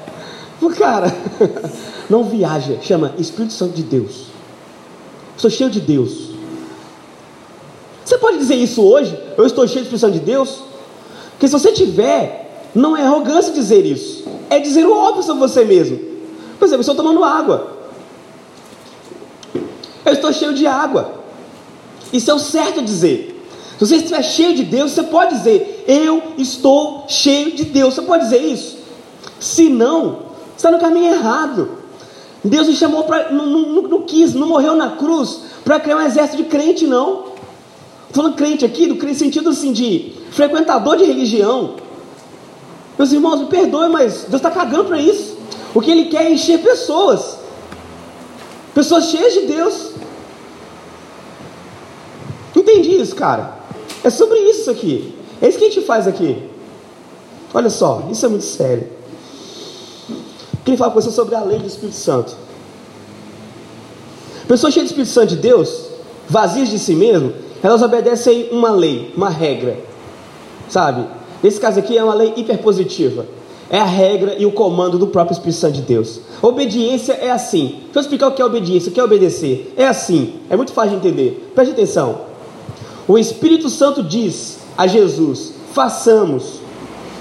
Pô, cara, não viaja, chama Espírito Santo de Deus. Sou cheio de Deus. Você pode dizer isso hoje? Eu estou cheio de expressão de Deus? Porque se você tiver, não é arrogância dizer isso, é dizer o óbvio sobre você mesmo. Por exemplo, eu estou tomando água. Eu estou cheio de água. Isso é o certo dizer. Se você estiver cheio de Deus, você pode dizer: Eu estou cheio de Deus. Você pode dizer isso? Se não, está no caminho errado. Deus me chamou para. Não, não, não, quis, não morreu na cruz para criar um exército de crente, não. Estou falando crente aqui, no sentido assim de frequentador de religião. Meus irmãos, me perdoem, mas Deus está cagando para isso. O que Ele quer é encher pessoas. Pessoas cheias de Deus. Entendi isso, cara. É sobre isso aqui. É isso que a gente faz aqui. Olha só, isso é muito sério. Queria falar com você sobre a lei do Espírito Santo. Pessoas cheias do Espírito Santo de Deus, vazias de si mesmo, elas obedecem uma lei, uma regra, sabe? Nesse caso aqui é uma lei hiperpositiva. É a regra e o comando do próprio Espírito Santo de Deus. Obediência é assim. Deixa eu explicar o que é obediência, o que é obedecer. É assim, é muito fácil de entender. Preste atenção. O Espírito Santo diz a Jesus: façamos.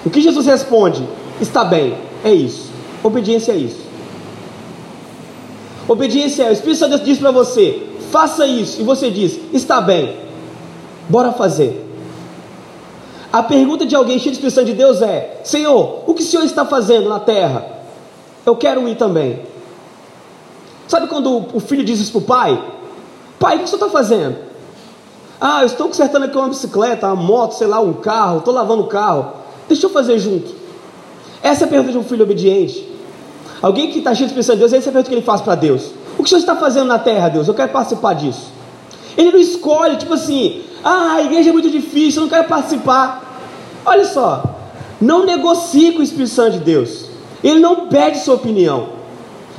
O que Jesus responde? Está bem, é isso. Obediência é isso. Obediência é, o Espírito Santo diz para você, faça isso, e você diz, está bem, Bora fazer. A pergunta de alguém cheio de Espírito Santo de Deus é: Senhor, o que o Senhor está fazendo na terra? Eu quero ir também. Sabe quando o filho diz isso para o pai? Pai, o que o Senhor está fazendo? Ah, eu estou consertando aqui uma bicicleta, uma moto, sei lá, um carro, estou lavando o carro. Deixa eu fazer junto. Essa é a pergunta de um filho obediente. Alguém que está cheio de Espírito Santo de Deus, essa é a pergunta que ele faz para Deus. O que o Senhor está fazendo na terra, Deus? Eu quero participar disso. Ele não escolhe, tipo assim, ah, a igreja é muito difícil, eu não quero participar. Olha só, não negocie com o Espírito Santo de Deus. Ele não pede sua opinião.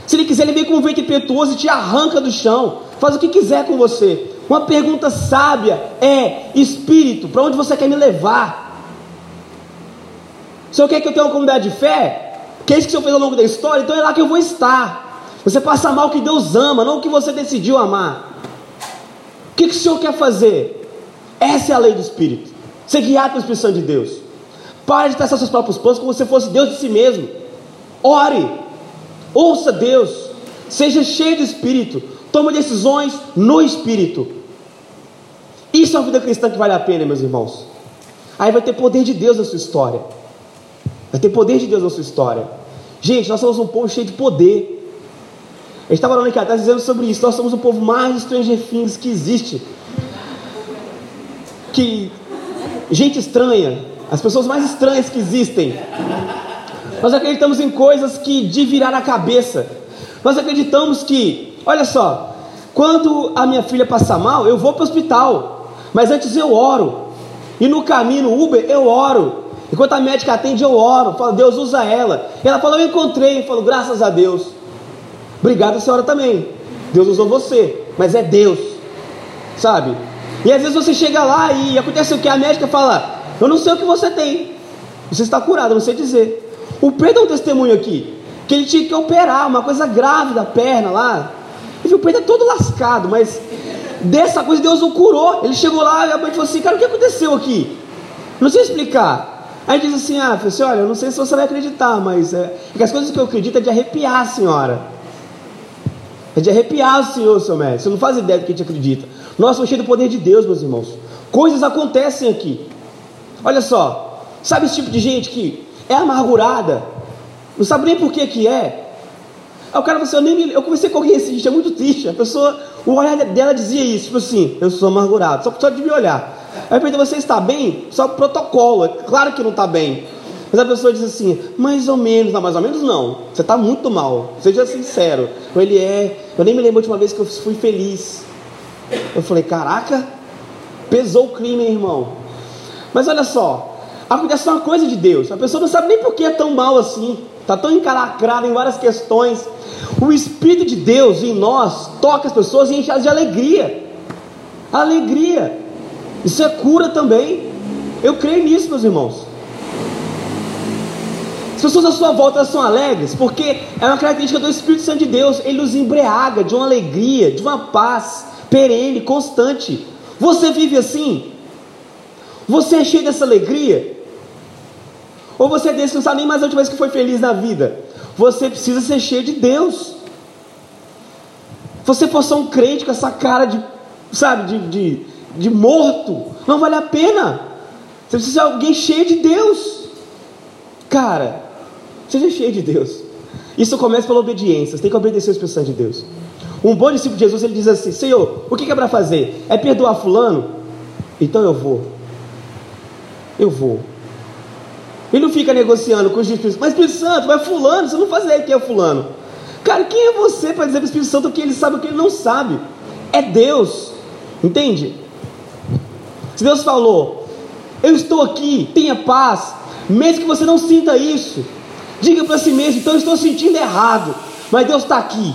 Se ele quiser, ele vem com um vento impetuoso e te arranca do chão. Faz o que quiser com você. Uma pergunta sábia é: Espírito, para onde você quer me levar? Se eu quer que eu tenha uma comunidade de fé? Que é isso que o Senhor fez ao longo da história, então é lá que eu vou estar. Você passa mal o que Deus ama, não o que você decidiu amar. O que, que o Senhor quer fazer? Essa é a lei do Espírito. Ser guiado pelo Espírito de Deus. Pare de traçar seus próprios planos como se fosse Deus de si mesmo. Ore. Ouça Deus. Seja cheio do Espírito. Tome decisões no Espírito. Isso é uma vida cristã que vale a pena, meus irmãos. Aí vai ter poder de Deus na sua história. Vai ter poder de Deus na sua história. Gente, nós somos um povo cheio de poder. A gente estava falando aqui atrás dizendo sobre isso. Nós somos o povo mais Stranger Things que existe. Que gente estranha, as pessoas mais estranhas que existem. Nós acreditamos em coisas que de virar a cabeça. Nós acreditamos que, olha só, quando a minha filha passar mal, eu vou para o hospital, mas antes eu oro. E no caminho, no Uber, eu oro. Enquanto a médica atende, eu oro. Falo, Deus usa ela. Ela fala, eu encontrei. Eu falo, graças a Deus. Obrigado, senhora também. Deus usou você, mas é Deus, sabe? E às vezes você chega lá e acontece o que? A médica fala: Eu não sei o que você tem, você está curado, eu não sei dizer. O Pedro é um testemunho aqui, que ele tinha que operar uma coisa grave da perna lá. E o Pedro é todo lascado, mas dessa coisa Deus o curou. Ele chegou lá e a mãe falou assim: Cara, o que aconteceu aqui? Não sei explicar. Aí diz assim: Ah, falei assim, olha, eu não sei se você vai acreditar, mas é, é que as coisas que eu acredito é de arrepiar a senhora. É de arrepiar o Senhor, seu mestre. Você não faz ideia do que a gente acredita. Nós somos cheios do poder de Deus, meus irmãos. Coisas acontecem aqui. Olha só, sabe esse tipo de gente que é amargurada, não sabe nem por que que é. Aí o cara falou assim, eu, nem me... eu comecei com alguém dia, é muito triste. A pessoa, o olhar dela dizia isso, tipo assim, eu sou amargurado, só, só de me olhar. Aí eu perguntei, você está bem? Só protocolo, é claro que não está bem. Mas a pessoa diz assim, mais ou menos, não, mais ou menos não. Você está muito mal, seja sincero. Ou ele é, eu nem me lembro a última vez que eu fui feliz. Eu falei, caraca, pesou o crime, irmão. Mas olha só, a é uma coisa de Deus. A pessoa não sabe nem por que é tão mal assim. Está tão encalacrada em várias questões. O Espírito de Deus em nós toca as pessoas e enche elas de alegria. Alegria. Isso é cura também. Eu creio nisso, meus irmãos. As pessoas à sua volta são alegres porque é uma característica do Espírito Santo de Deus. Ele nos embriaga de uma alegria, de uma paz perene, constante. Você vive assim? Você é cheio dessa alegria? Ou você é desse que não sabe nem mais a última vez que foi feliz na vida? Você precisa ser cheio de Deus. Você for só um crente com essa cara de, sabe, de, de, de morto, não vale a pena. Você precisa ser alguém cheio de Deus. Cara, Seja cheio de Deus. Isso começa pela obediência. Você tem que obedecer as pessoas de Deus. Um bom discípulo de Jesus ele diz assim: Senhor, o que é para fazer? É perdoar Fulano? Então eu vou. Eu vou. Ele não fica negociando com os discípulos, mas Espírito Santo, mas Fulano, você não faz ideia quem é Fulano. Cara, quem é você para dizer para o Espírito Santo o que ele sabe o que ele não sabe? É Deus. Entende? Se Deus falou, eu estou aqui, tenha paz, mesmo que você não sinta isso, Diga para si mesmo: então eu estou sentindo errado, mas Deus está aqui,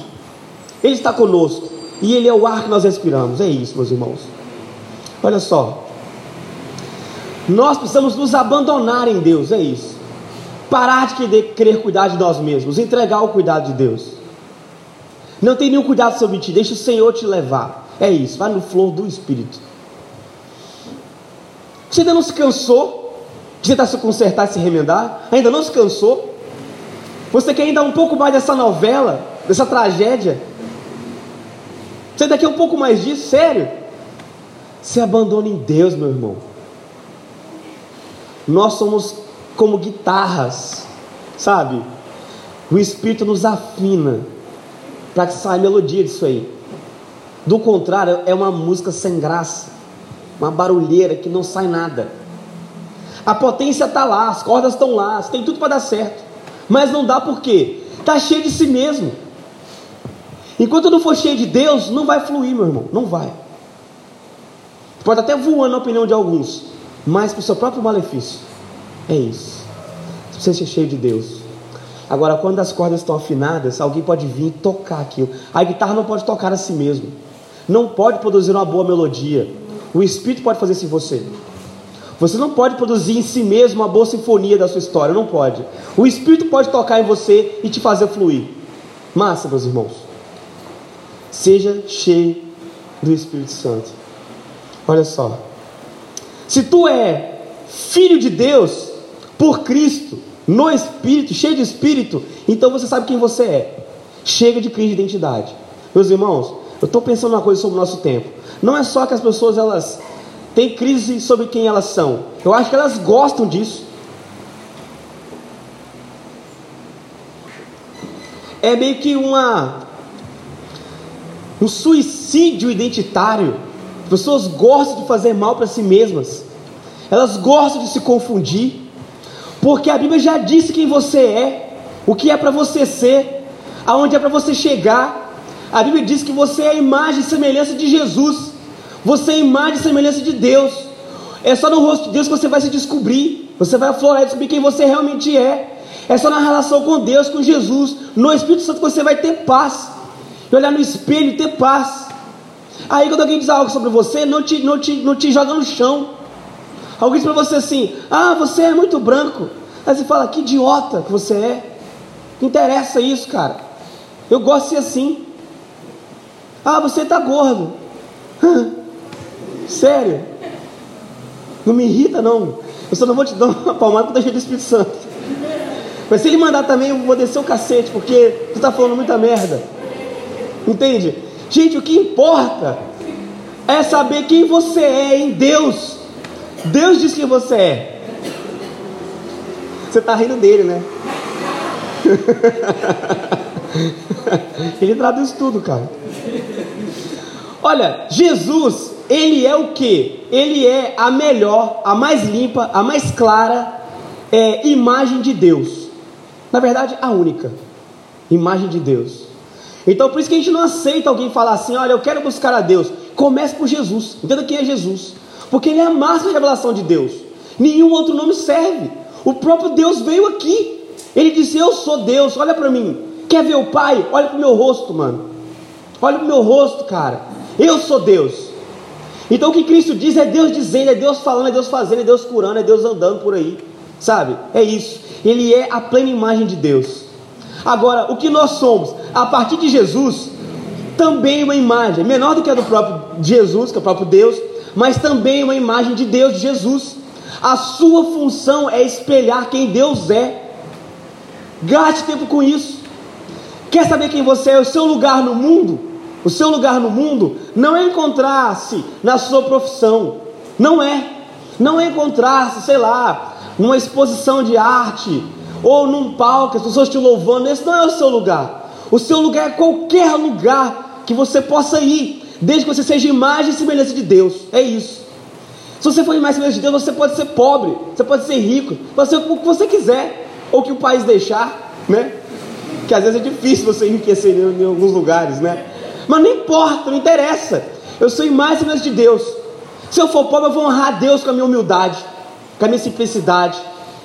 Ele está conosco, e Ele é o ar que nós respiramos. É isso, meus irmãos. Olha só, nós precisamos nos abandonar em Deus, é isso. Parar de querer, querer cuidar de nós mesmos, entregar o cuidado de Deus. Não tem nenhum cuidado sobre ti, deixa o Senhor te levar. É isso, vai no flor do Espírito. Você ainda não se cansou de tentar se consertar e se remendar? Ainda não se cansou? Você quer ainda um pouco mais dessa novela, dessa tragédia? Você ainda quer um pouco mais disso? Sério? Se abandone em Deus, meu irmão. Nós somos como guitarras, sabe? O Espírito nos afina para que saia melodia disso aí. Do contrário, é uma música sem graça, uma barulheira que não sai nada. A potência está lá, as cordas estão lá, tem tudo para dar certo. Mas não dá por quê? Está cheio de si mesmo. Enquanto não for cheio de Deus, não vai fluir, meu irmão. Não vai. Pode até voar na opinião de alguns, mas para o seu próprio malefício. É isso. Você ser cheio de Deus. Agora, quando as cordas estão afinadas, alguém pode vir e tocar aquilo. A guitarra não pode tocar a si mesmo. Não pode produzir uma boa melodia. O Espírito pode fazer isso em você. Você não pode produzir em si mesmo uma boa sinfonia da sua história, não pode. O Espírito pode tocar em você e te fazer fluir. Massa, meus irmãos. Seja cheio do Espírito Santo. Olha só. Se tu é filho de Deus por Cristo, no Espírito, cheio de Espírito, então você sabe quem você é. Chega de crise de identidade. Meus irmãos, eu estou pensando uma coisa sobre o nosso tempo. Não é só que as pessoas elas têm crise sobre quem elas são. Eu acho que elas gostam disso. É meio que uma um suicídio identitário. As pessoas gostam de fazer mal para si mesmas. Elas gostam de se confundir. Porque a Bíblia já disse quem você é, o que é para você ser, aonde é para você chegar. A Bíblia diz que você é a imagem e semelhança de Jesus. Você é imagem e semelhança de Deus. É só no rosto de Deus que você vai se descobrir. Você vai aflorar e descobrir quem você realmente é. É só na relação com Deus, com Jesus, no Espírito Santo que você vai ter paz. E olhar no espelho e ter paz. Aí quando alguém diz algo sobre você, não te, não te, não te joga no chão. Alguém diz para você assim: Ah, você é muito branco. Aí você fala: Que idiota que você é. Não interessa isso, cara. Eu gosto de ser assim. Ah, você está gordo. Sério? Não me irrita, não. Eu só não vou te dar uma palmada porque eu do Espírito Santo. Mas se ele mandar também, eu vou descer o cacete, porque tu está falando muita merda. Entende? Gente, o que importa é saber quem você é em Deus. Deus diz quem você é. Você está rindo dele, né? Ele traduz tudo, cara. Olha, Jesus, ele é o que? Ele é a melhor, a mais limpa, a mais clara é, imagem de Deus. Na verdade, a única imagem de Deus. Então, por isso que a gente não aceita alguém falar assim: olha, eu quero buscar a Deus. Comece por Jesus. Entenda quem é Jesus. Porque ele é a máxima revelação de Deus. Nenhum outro nome serve. O próprio Deus veio aqui. Ele disse: Eu sou Deus, olha para mim. Quer ver o Pai? Olha para o meu rosto, mano. Olha para o meu rosto, cara. Eu sou Deus. Então o que Cristo diz é Deus dizendo, é Deus falando, é Deus fazendo, é Deus curando, é Deus andando por aí. Sabe? É isso. Ele é a plena imagem de Deus. Agora, o que nós somos, a partir de Jesus, também uma imagem, menor do que a do próprio Jesus, que é o próprio Deus, mas também uma imagem de Deus, de Jesus. A sua função é espelhar quem Deus é. Gaste tempo com isso. Quer saber quem você é? O seu lugar no mundo? O seu lugar no mundo não é encontrar-se na sua profissão. Não é. Não é encontrar-se, sei lá, numa exposição de arte ou num palco, as pessoas te louvando. Esse não é o seu lugar. O seu lugar é qualquer lugar que você possa ir, desde que você seja imagem e semelhança de Deus. É isso. Se você for imagem e semelhança de Deus, você pode ser pobre, você pode ser rico, pode ser o que você quiser, ou que o país deixar, né? Que às vezes é difícil você enriquecer em, alguns lugares, né? Mas não importa, não interessa. Eu sou imagem e semelhança de Deus. Se eu for pobre, eu vou honrar Deus com a minha humildade, com a minha simplicidade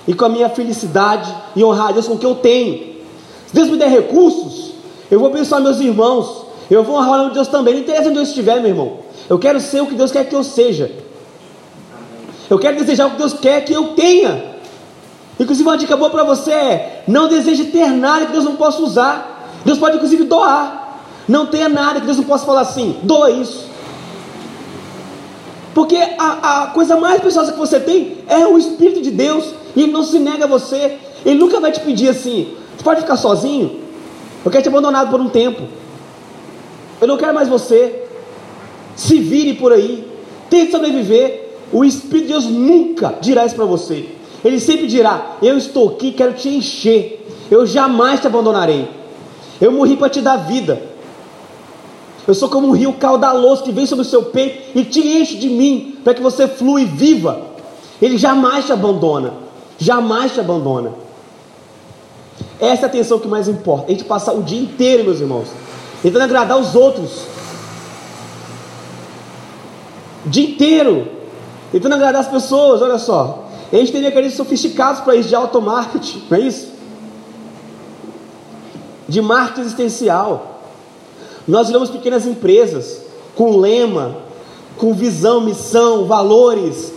e com a minha felicidade e honrar a Deus com o que eu tenho. Se Deus me der recursos, eu vou abençoar meus irmãos, eu vou honrar o nome de Deus também. Não interessa onde eu estiver, meu irmão. Eu quero ser o que Deus quer que eu seja. Eu quero desejar o que Deus quer que eu tenha. Inclusive, uma dica boa para você é: não deseje ter nada que Deus não possa usar. Deus pode, inclusive, doar. Não tenha nada que Deus não possa falar assim: doa isso. Porque a, a coisa mais preciosa que você tem é o Espírito de Deus. E Ele não se nega a você. Ele nunca vai te pedir assim: você pode ficar sozinho? Eu quero te abandonado por um tempo. Eu não quero mais você. Se vire por aí. Tente sobreviver. O Espírito de Deus nunca dirá isso para você. Ele sempre dirá: Eu estou aqui, quero te encher. Eu jamais te abandonarei. Eu morri para te dar vida. Eu sou como um rio caudaloso que vem sobre o seu peito e te enche de mim, para que você flua e viva. Ele jamais te abandona. Jamais te abandona. Essa é a atenção que mais importa. A gente passar o dia inteiro, meus irmãos, tentando agradar os outros. O dia inteiro. Tentando agradar as pessoas, olha só. A gente teria aqueles sofisticados para isso de automarketing, não é isso? De marketing existencial. Nós viramos pequenas empresas com lema, com visão, missão, valores.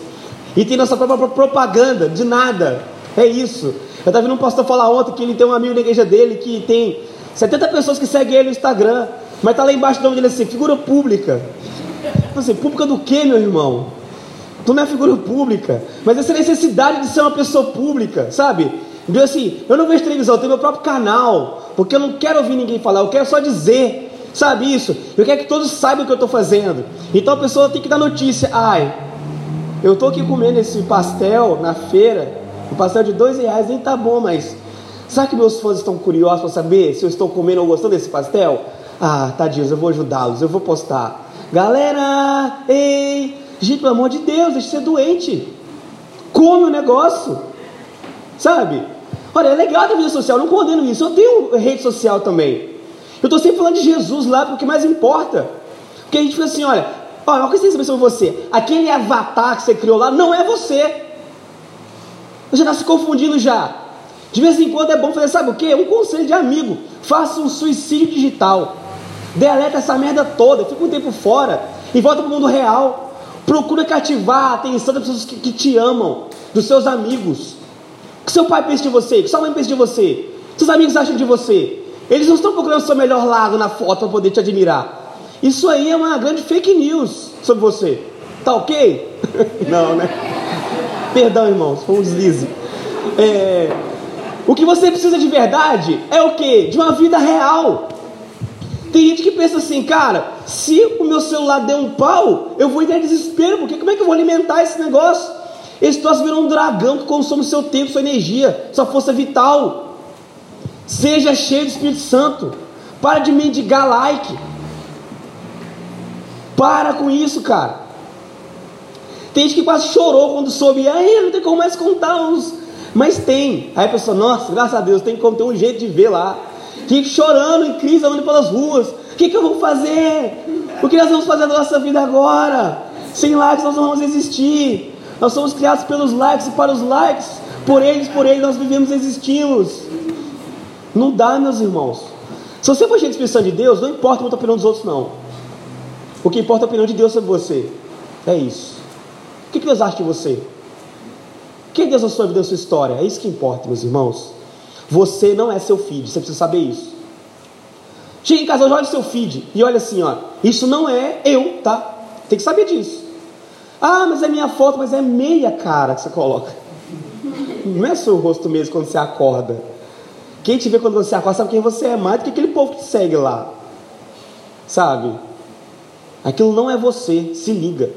E tem nossa própria propaganda, de nada. É isso. Eu estava vendo um pastor falar ontem que ele tem um amigo na igreja dele que tem 70 pessoas que seguem ele no Instagram, mas tá lá embaixo do nome dele assim, figura pública. Assim, pública do que, meu irmão? Tu não é figura pública, mas essa necessidade de ser uma pessoa pública, sabe? Diz assim, eu não vejo televisão, eu tenho meu próprio canal, porque eu não quero ouvir ninguém falar, eu quero só dizer, sabe isso? Eu quero que todos saibam o que eu estou fazendo. Então a pessoa tem que dar notícia, ai, eu estou aqui comendo esse pastel na feira, um pastel de dois reais, nem tá bom, mas sabe que meus fãs estão curiosos para saber se eu estou comendo ou gostando desse pastel? Ah, tadinhos, eu vou ajudá-los, eu vou postar. Galera, ei, gente, pelo amor de Deus, deixa de ser doente. Come o negócio, sabe? Olha, é legal a vida social, não condeno isso. Eu tenho rede social também. Eu estou sempre falando de Jesus lá, porque o que mais importa. Porque a gente fica assim, olha, olha, coisa que você sobre você. Aquele avatar que você criou lá não é você. Você está se confundindo já. De vez em quando é bom fazer, sabe o que? Um conselho de amigo. Faça um suicídio digital. Deleta essa merda toda, fica um tempo fora e volta para o mundo real. Procura cativar a atenção das pessoas que, que te amam, dos seus amigos. O que seu pai pensa de você, o que sua mãe pensa de você, o que seus amigos acham de você. Eles não estão procurando o seu melhor lado na foto para poder te admirar. Isso aí é uma grande fake news sobre você. Tá ok? não, né? Perdão, irmãos, foi um deslize. É, o que você precisa de verdade é o que? De uma vida real. Tem gente que pensa assim, cara, se o meu celular der um pau, eu vou entrar em desespero, porque como é que eu vou alimentar esse negócio? Esse troço virou um dragão que consome seu tempo, sua energia, sua força vital. Seja cheio do Espírito Santo. Para de mendigar like. Para com isso, cara. Tem gente que quase chorou quando soube, ai, não tem como mais contar uns. Mas tem. Aí a pessoa, nossa, graças a Deus, tem como ter um jeito de ver lá. Fique chorando em crise, andando pelas ruas. O que, que eu vou fazer? O que nós vamos fazer da nossa vida agora? Sem likes nós não vamos existir. Nós somos criados pelos likes e para os likes. Por eles, por eles nós vivemos e existimos. Não dá, meus irmãos. Se você for cheio de expressão de Deus, não importa muito a opinião dos outros, não. O que importa é a opinião de Deus sobre você. É isso. O que Deus acha de você? O que Deus na sua vida, na sua história? É isso que importa, meus irmãos. Você não é seu feed, você precisa saber isso. Chega em casa, olha seu feed e olha assim, ó. Isso não é eu, tá? Tem que saber disso. Ah, mas é minha foto, mas é meia cara que você coloca. Não é seu rosto mesmo quando você acorda. Quem te vê quando você acorda sabe quem você é mais do que aquele povo que te segue lá. Sabe? Aquilo não é você, se liga.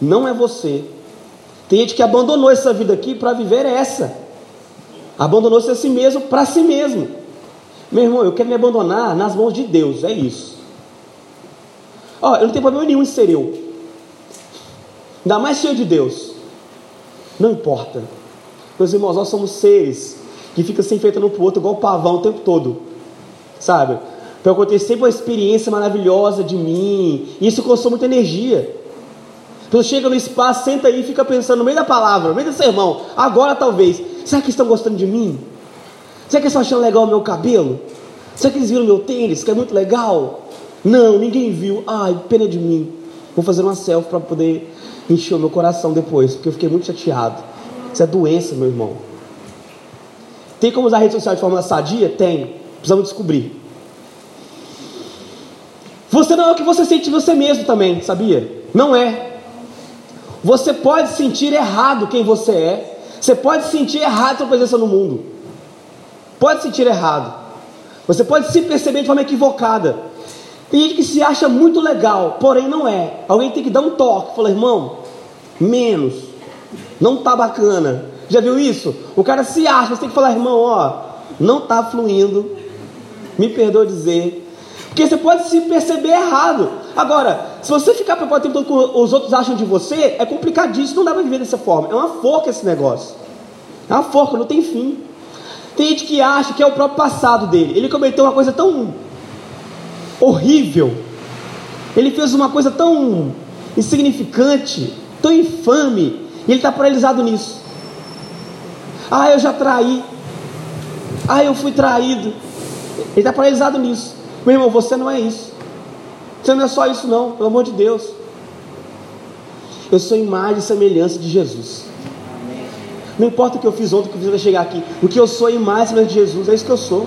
Não é você. Tem gente que abandonou essa vida aqui para viver essa. Abandonou-se a si mesmo para si mesmo. Meu irmão, eu quero me abandonar nas mãos de Deus, é isso. Ó, eu não tenho problema nenhum em ser eu. Ainda mais cheio de Deus. Não importa. Meus irmãos, nós somos seres que ficam se enfeitando um para o outro igual pavão o tempo todo. Sabe? Para acontecer uma experiência maravilhosa de mim. Isso consome muita energia. Então chega no espaço, senta aí e fica pensando no meio da palavra, no meio do sermão. Agora talvez. Será que estão gostando de mim? Será que estão achando legal o meu cabelo? Será que eles viram meu tênis, que é muito legal? Não, ninguém viu. Ai, pena de mim. Vou fazer uma selfie para poder encher o meu coração depois, porque eu fiquei muito chateado. Isso é doença, meu irmão. Tem como usar a rede social de forma sadia? Tem. Precisamos descobrir. Você não é o que você sente você mesmo também, sabia? Não é. Você pode sentir errado quem você é, você pode sentir errado sua presença no mundo. Pode sentir errado. Você pode se perceber de forma equivocada. Tem gente que se acha muito legal, porém não é. Alguém tem que dar um toque. Fala, irmão, menos. Não tá bacana. Já viu isso? O cara se acha, você tem que falar, irmão, ó, não tá fluindo. Me perdoa dizer. Porque você pode se perceber errado. Agora, se você ficar preocupado o tempo todo com os outros acham de você, é complicadíssimo, não dá para viver dessa forma. É uma forca esse negócio. É uma forca, não tem fim. Tem gente que acha que é o próprio passado dele. Ele cometeu uma coisa tão horrível. Ele fez uma coisa tão insignificante, tão infame, e ele está paralisado nisso. Ah, eu já traí. Ah, eu fui traído. Ele está paralisado nisso. Meu irmão, você não é isso. Você não é só isso, não, pelo amor de Deus. Eu sou imagem e semelhança de Jesus. Não importa o que eu fiz ontem, o que eu fiz até chegar aqui. O que eu sou é imagem e semelhança de Jesus, é isso que eu sou.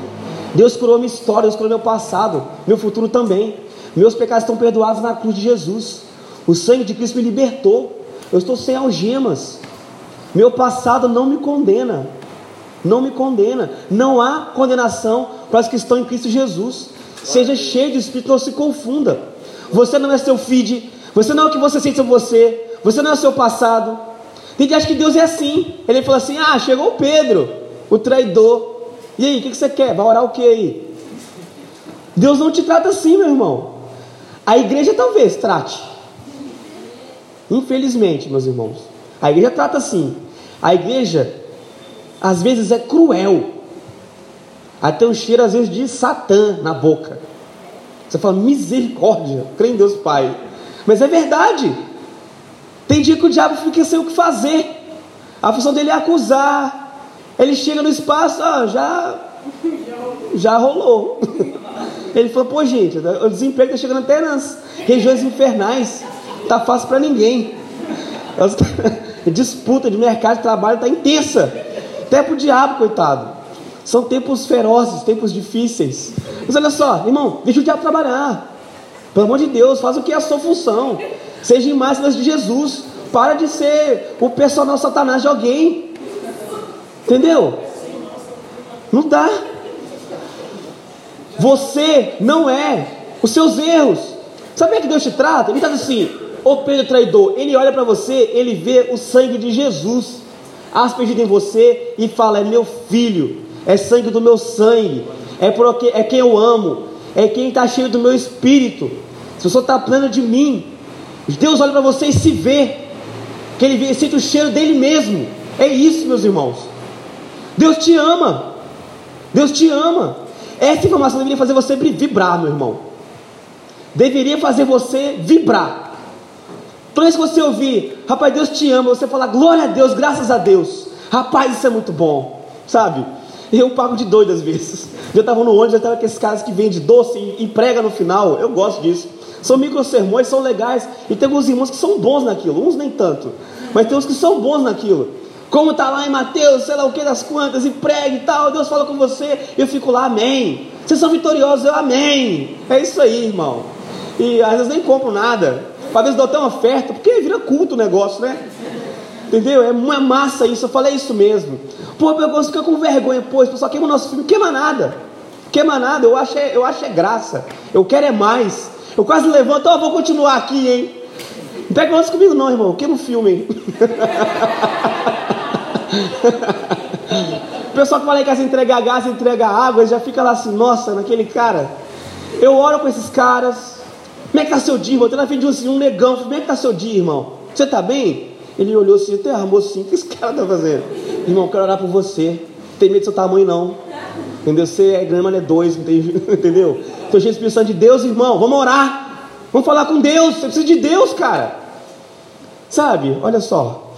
Deus curou minha história, Deus curou meu passado, meu futuro também. Meus pecados estão perdoados na cruz de Jesus. O sangue de Cristo me libertou. Eu estou sem algemas. Meu passado não me condena. Não me condena. Não há condenação para os que estão em Cristo Jesus. Seja cheio de Espírito, não se confunda. Você não é seu feed. Você não é o que você sente sobre você. Você não é o seu passado. Tem que acha que Deus é assim. Ele falou assim: Ah, chegou o Pedro, o traidor. E aí, o que, que você quer? Vai orar o que aí? Deus não te trata assim, meu irmão. A igreja talvez trate. Infelizmente, meus irmãos. A igreja trata assim. A igreja, às vezes, é cruel. Até um cheiro, às vezes, de Satã na boca. Você fala, misericórdia, crê em Deus Pai. Mas é verdade. Tem dia que o diabo fica sem o que fazer. A função dele é acusar. Ele chega no espaço, ó, já, já rolou. Ele falou, pô gente, o desemprego está chegando até nas regiões infernais. Tá fácil para ninguém. A disputa de mercado de trabalho está intensa. Até para o diabo, coitado. São tempos ferozes, tempos difíceis. Mas olha só, irmão, deixa o diabo trabalhar. Pelo amor de Deus, faz o que é a sua função. Seja máximas de Jesus. Para de ser o personal satanás de alguém. Entendeu? Não dá. Você não é os seus erros. Sabe que Deus te trata? Ele está assim, ô Pedro traidor, ele olha para você, ele vê o sangue de Jesus aspergido em você e fala: É meu filho, é sangue do meu sangue, é, porque, é quem eu amo, é quem está cheio do meu espírito. Se você está pleno de mim, Deus olha para você e se vê, que ele vê, sente o cheiro dele mesmo. É isso, meus irmãos. Deus te ama, Deus te ama. Essa informação deveria fazer você vibrar, meu irmão. Deveria fazer você vibrar. Toda vez que você ouvir, rapaz, Deus te ama, você falar, glória a Deus, graças a Deus. Rapaz, isso é muito bom, sabe? Eu pago de doido às vezes. Eu estava no ônibus, eu estava com esses caras que vendem doce e, prega no final. Eu gosto disso. São micro sermões, são legais. E tem alguns irmãos que são bons naquilo, uns nem tanto. Mas tem uns que são bons naquilo. Como está lá em Mateus, sei lá o que das quantas, e prega e tal, Deus fala com você, eu fico lá, amém. Vocês são vitoriosos, eu amém. É isso aí, irmão. E às vezes nem compro nada. Às vezes dou até uma oferta, porque vira culto o negócio, né? Entendeu? É uma massa isso, eu falei isso mesmo. Pô, eu gosto fica com vergonha, pô, o pessoal queima o nosso filme, queima nada. Queima nada, eu acho, é, eu acho é graça. Eu quero é mais. Eu quase levanto, ó, oh, vou continuar aqui, hein? Não pega antes comigo não, irmão, queima o filme, hein? o pessoal que fala que quer entregar gás, entregar água, já fica lá assim, nossa, naquele cara. Eu oro com esses caras, como é que está seu dia, irmão? Eu estou na frente de um, assim, um negão. Como é que está seu dia, irmão? Você está bem? Ele olhou assim, até armou assim, o que esse cara está fazendo? Irmão, quero orar por você. Não tem medo do seu tamanho, não. Entendeu? Você é grande, mas é dois, entendeu? Estou cheio de Espírito Santo de Deus, irmão. Vamos orar. Vamos falar com Deus. Você precisa de Deus, cara. Sabe? Olha só.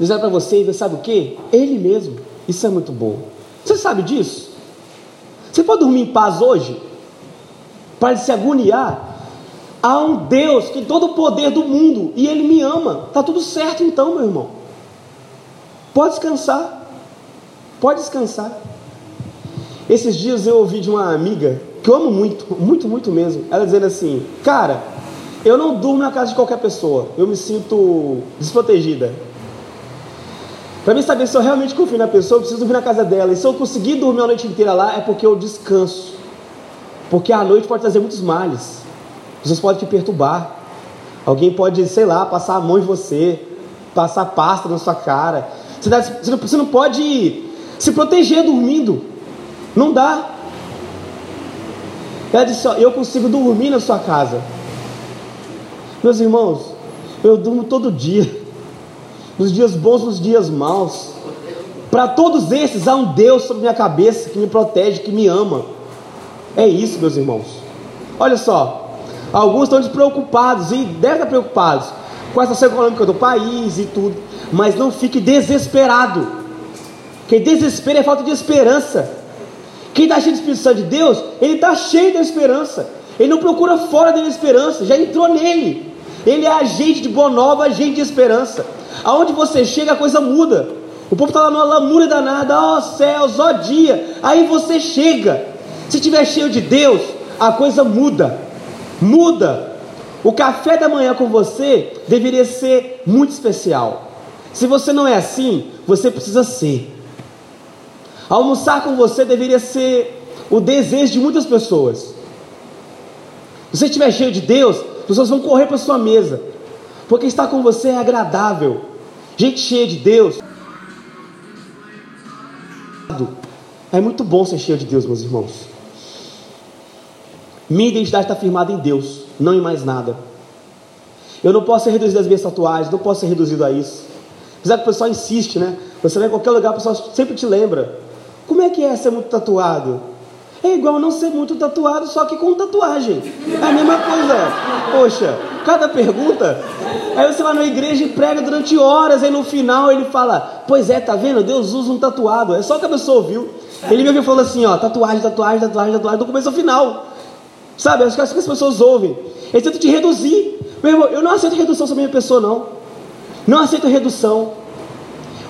Deus para você e sabe o que? Ele mesmo. Isso é muito bom. Você sabe disso? Você pode dormir em paz hoje? para se agoniar. Há um Deus que tem todo o poder do mundo e Ele me ama. Está tudo certo então, meu irmão. Pode descansar. Pode descansar. Esses dias eu ouvi de uma amiga que eu amo muito, muito, muito mesmo. Ela dizendo assim: Cara, eu não durmo na casa de qualquer pessoa. Eu me sinto desprotegida. Para mim saber se eu realmente confio na pessoa, eu preciso dormir na casa dela. E se eu conseguir dormir a noite inteira lá, é porque eu descanso. Porque a noite pode trazer muitos males. Pessoas podem te perturbar. Alguém pode, sei lá, passar a mão em você, passar pasta na sua cara. Você não pode se proteger dormindo. Não dá. Ela disse: Eu consigo dormir na sua casa. Meus irmãos, eu durmo todo dia. Nos dias bons, nos dias maus. Para todos esses há um Deus sobre minha cabeça que me protege, que me ama. É isso, meus irmãos. Olha só, alguns estão despreocupados e devem estar preocupados com a situação econômica do país e tudo, mas não fique desesperado. Quem desespera é falta de esperança. Quem está cheio de Espírito Santo de Deus, ele está cheio da esperança. Ele não procura fora da esperança, já entrou nele. Ele é agente de boa nova, agente de esperança. Aonde você chega, a coisa muda. O povo está lá numa lamúria danada, ó oh, céus, ó oh, dia. Aí você chega. Se tiver cheio de Deus, a coisa muda. Muda. O café da manhã com você deveria ser muito especial. Se você não é assim, você precisa ser. Almoçar com você deveria ser o desejo de muitas pessoas. Se você estiver cheio de Deus, as pessoas vão correr para sua mesa, porque estar com você é agradável. Gente cheia de Deus. É muito bom ser cheio de Deus, meus irmãos. Minha identidade está firmada em Deus, não em mais nada. Eu não posso ser reduzido às minhas tatuagens, não posso ser reduzido a isso. Apesar que o pessoal insiste, né? Você vai em qualquer lugar, o pessoal sempre te lembra. Como é que é ser muito tatuado? É igual não ser muito tatuado, só que com tatuagem. É a mesma coisa. Poxa, cada pergunta. Aí você vai na igreja e prega durante horas, aí no final ele fala: Pois é, tá vendo? Deus usa um tatuado. É só que a pessoa ouviu. Ele me ouviu e falou assim: Ó, tatuagem, tatuagem, tatuagem, tatuagem, do começo ao final. Sabe? Acho que as pessoas ouvem. Eles tentam te reduzir. Meu irmão, eu não aceito redução sobre a minha pessoa, não. Não aceito redução.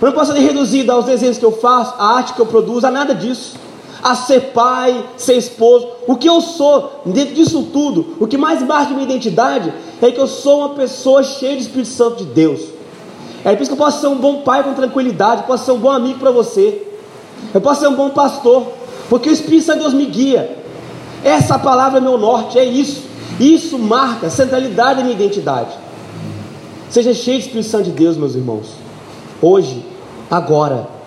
Eu não posso ser reduzido aos desenhos que eu faço, à arte que eu produzo, a nada disso a ser pai, ser esposo. O que eu sou, dentro disso tudo, o que mais marca minha identidade é que eu sou uma pessoa cheia de Espírito Santo de Deus. É por isso que eu posso ser um bom pai com tranquilidade, posso ser um bom amigo para você. Eu posso ser um bom pastor, porque o Espírito Santo de Deus me guia. Essa palavra é meu norte, é isso. Isso marca a centralidade da minha identidade. Seja cheio de Espírito Santo de Deus, meus irmãos. Hoje, agora.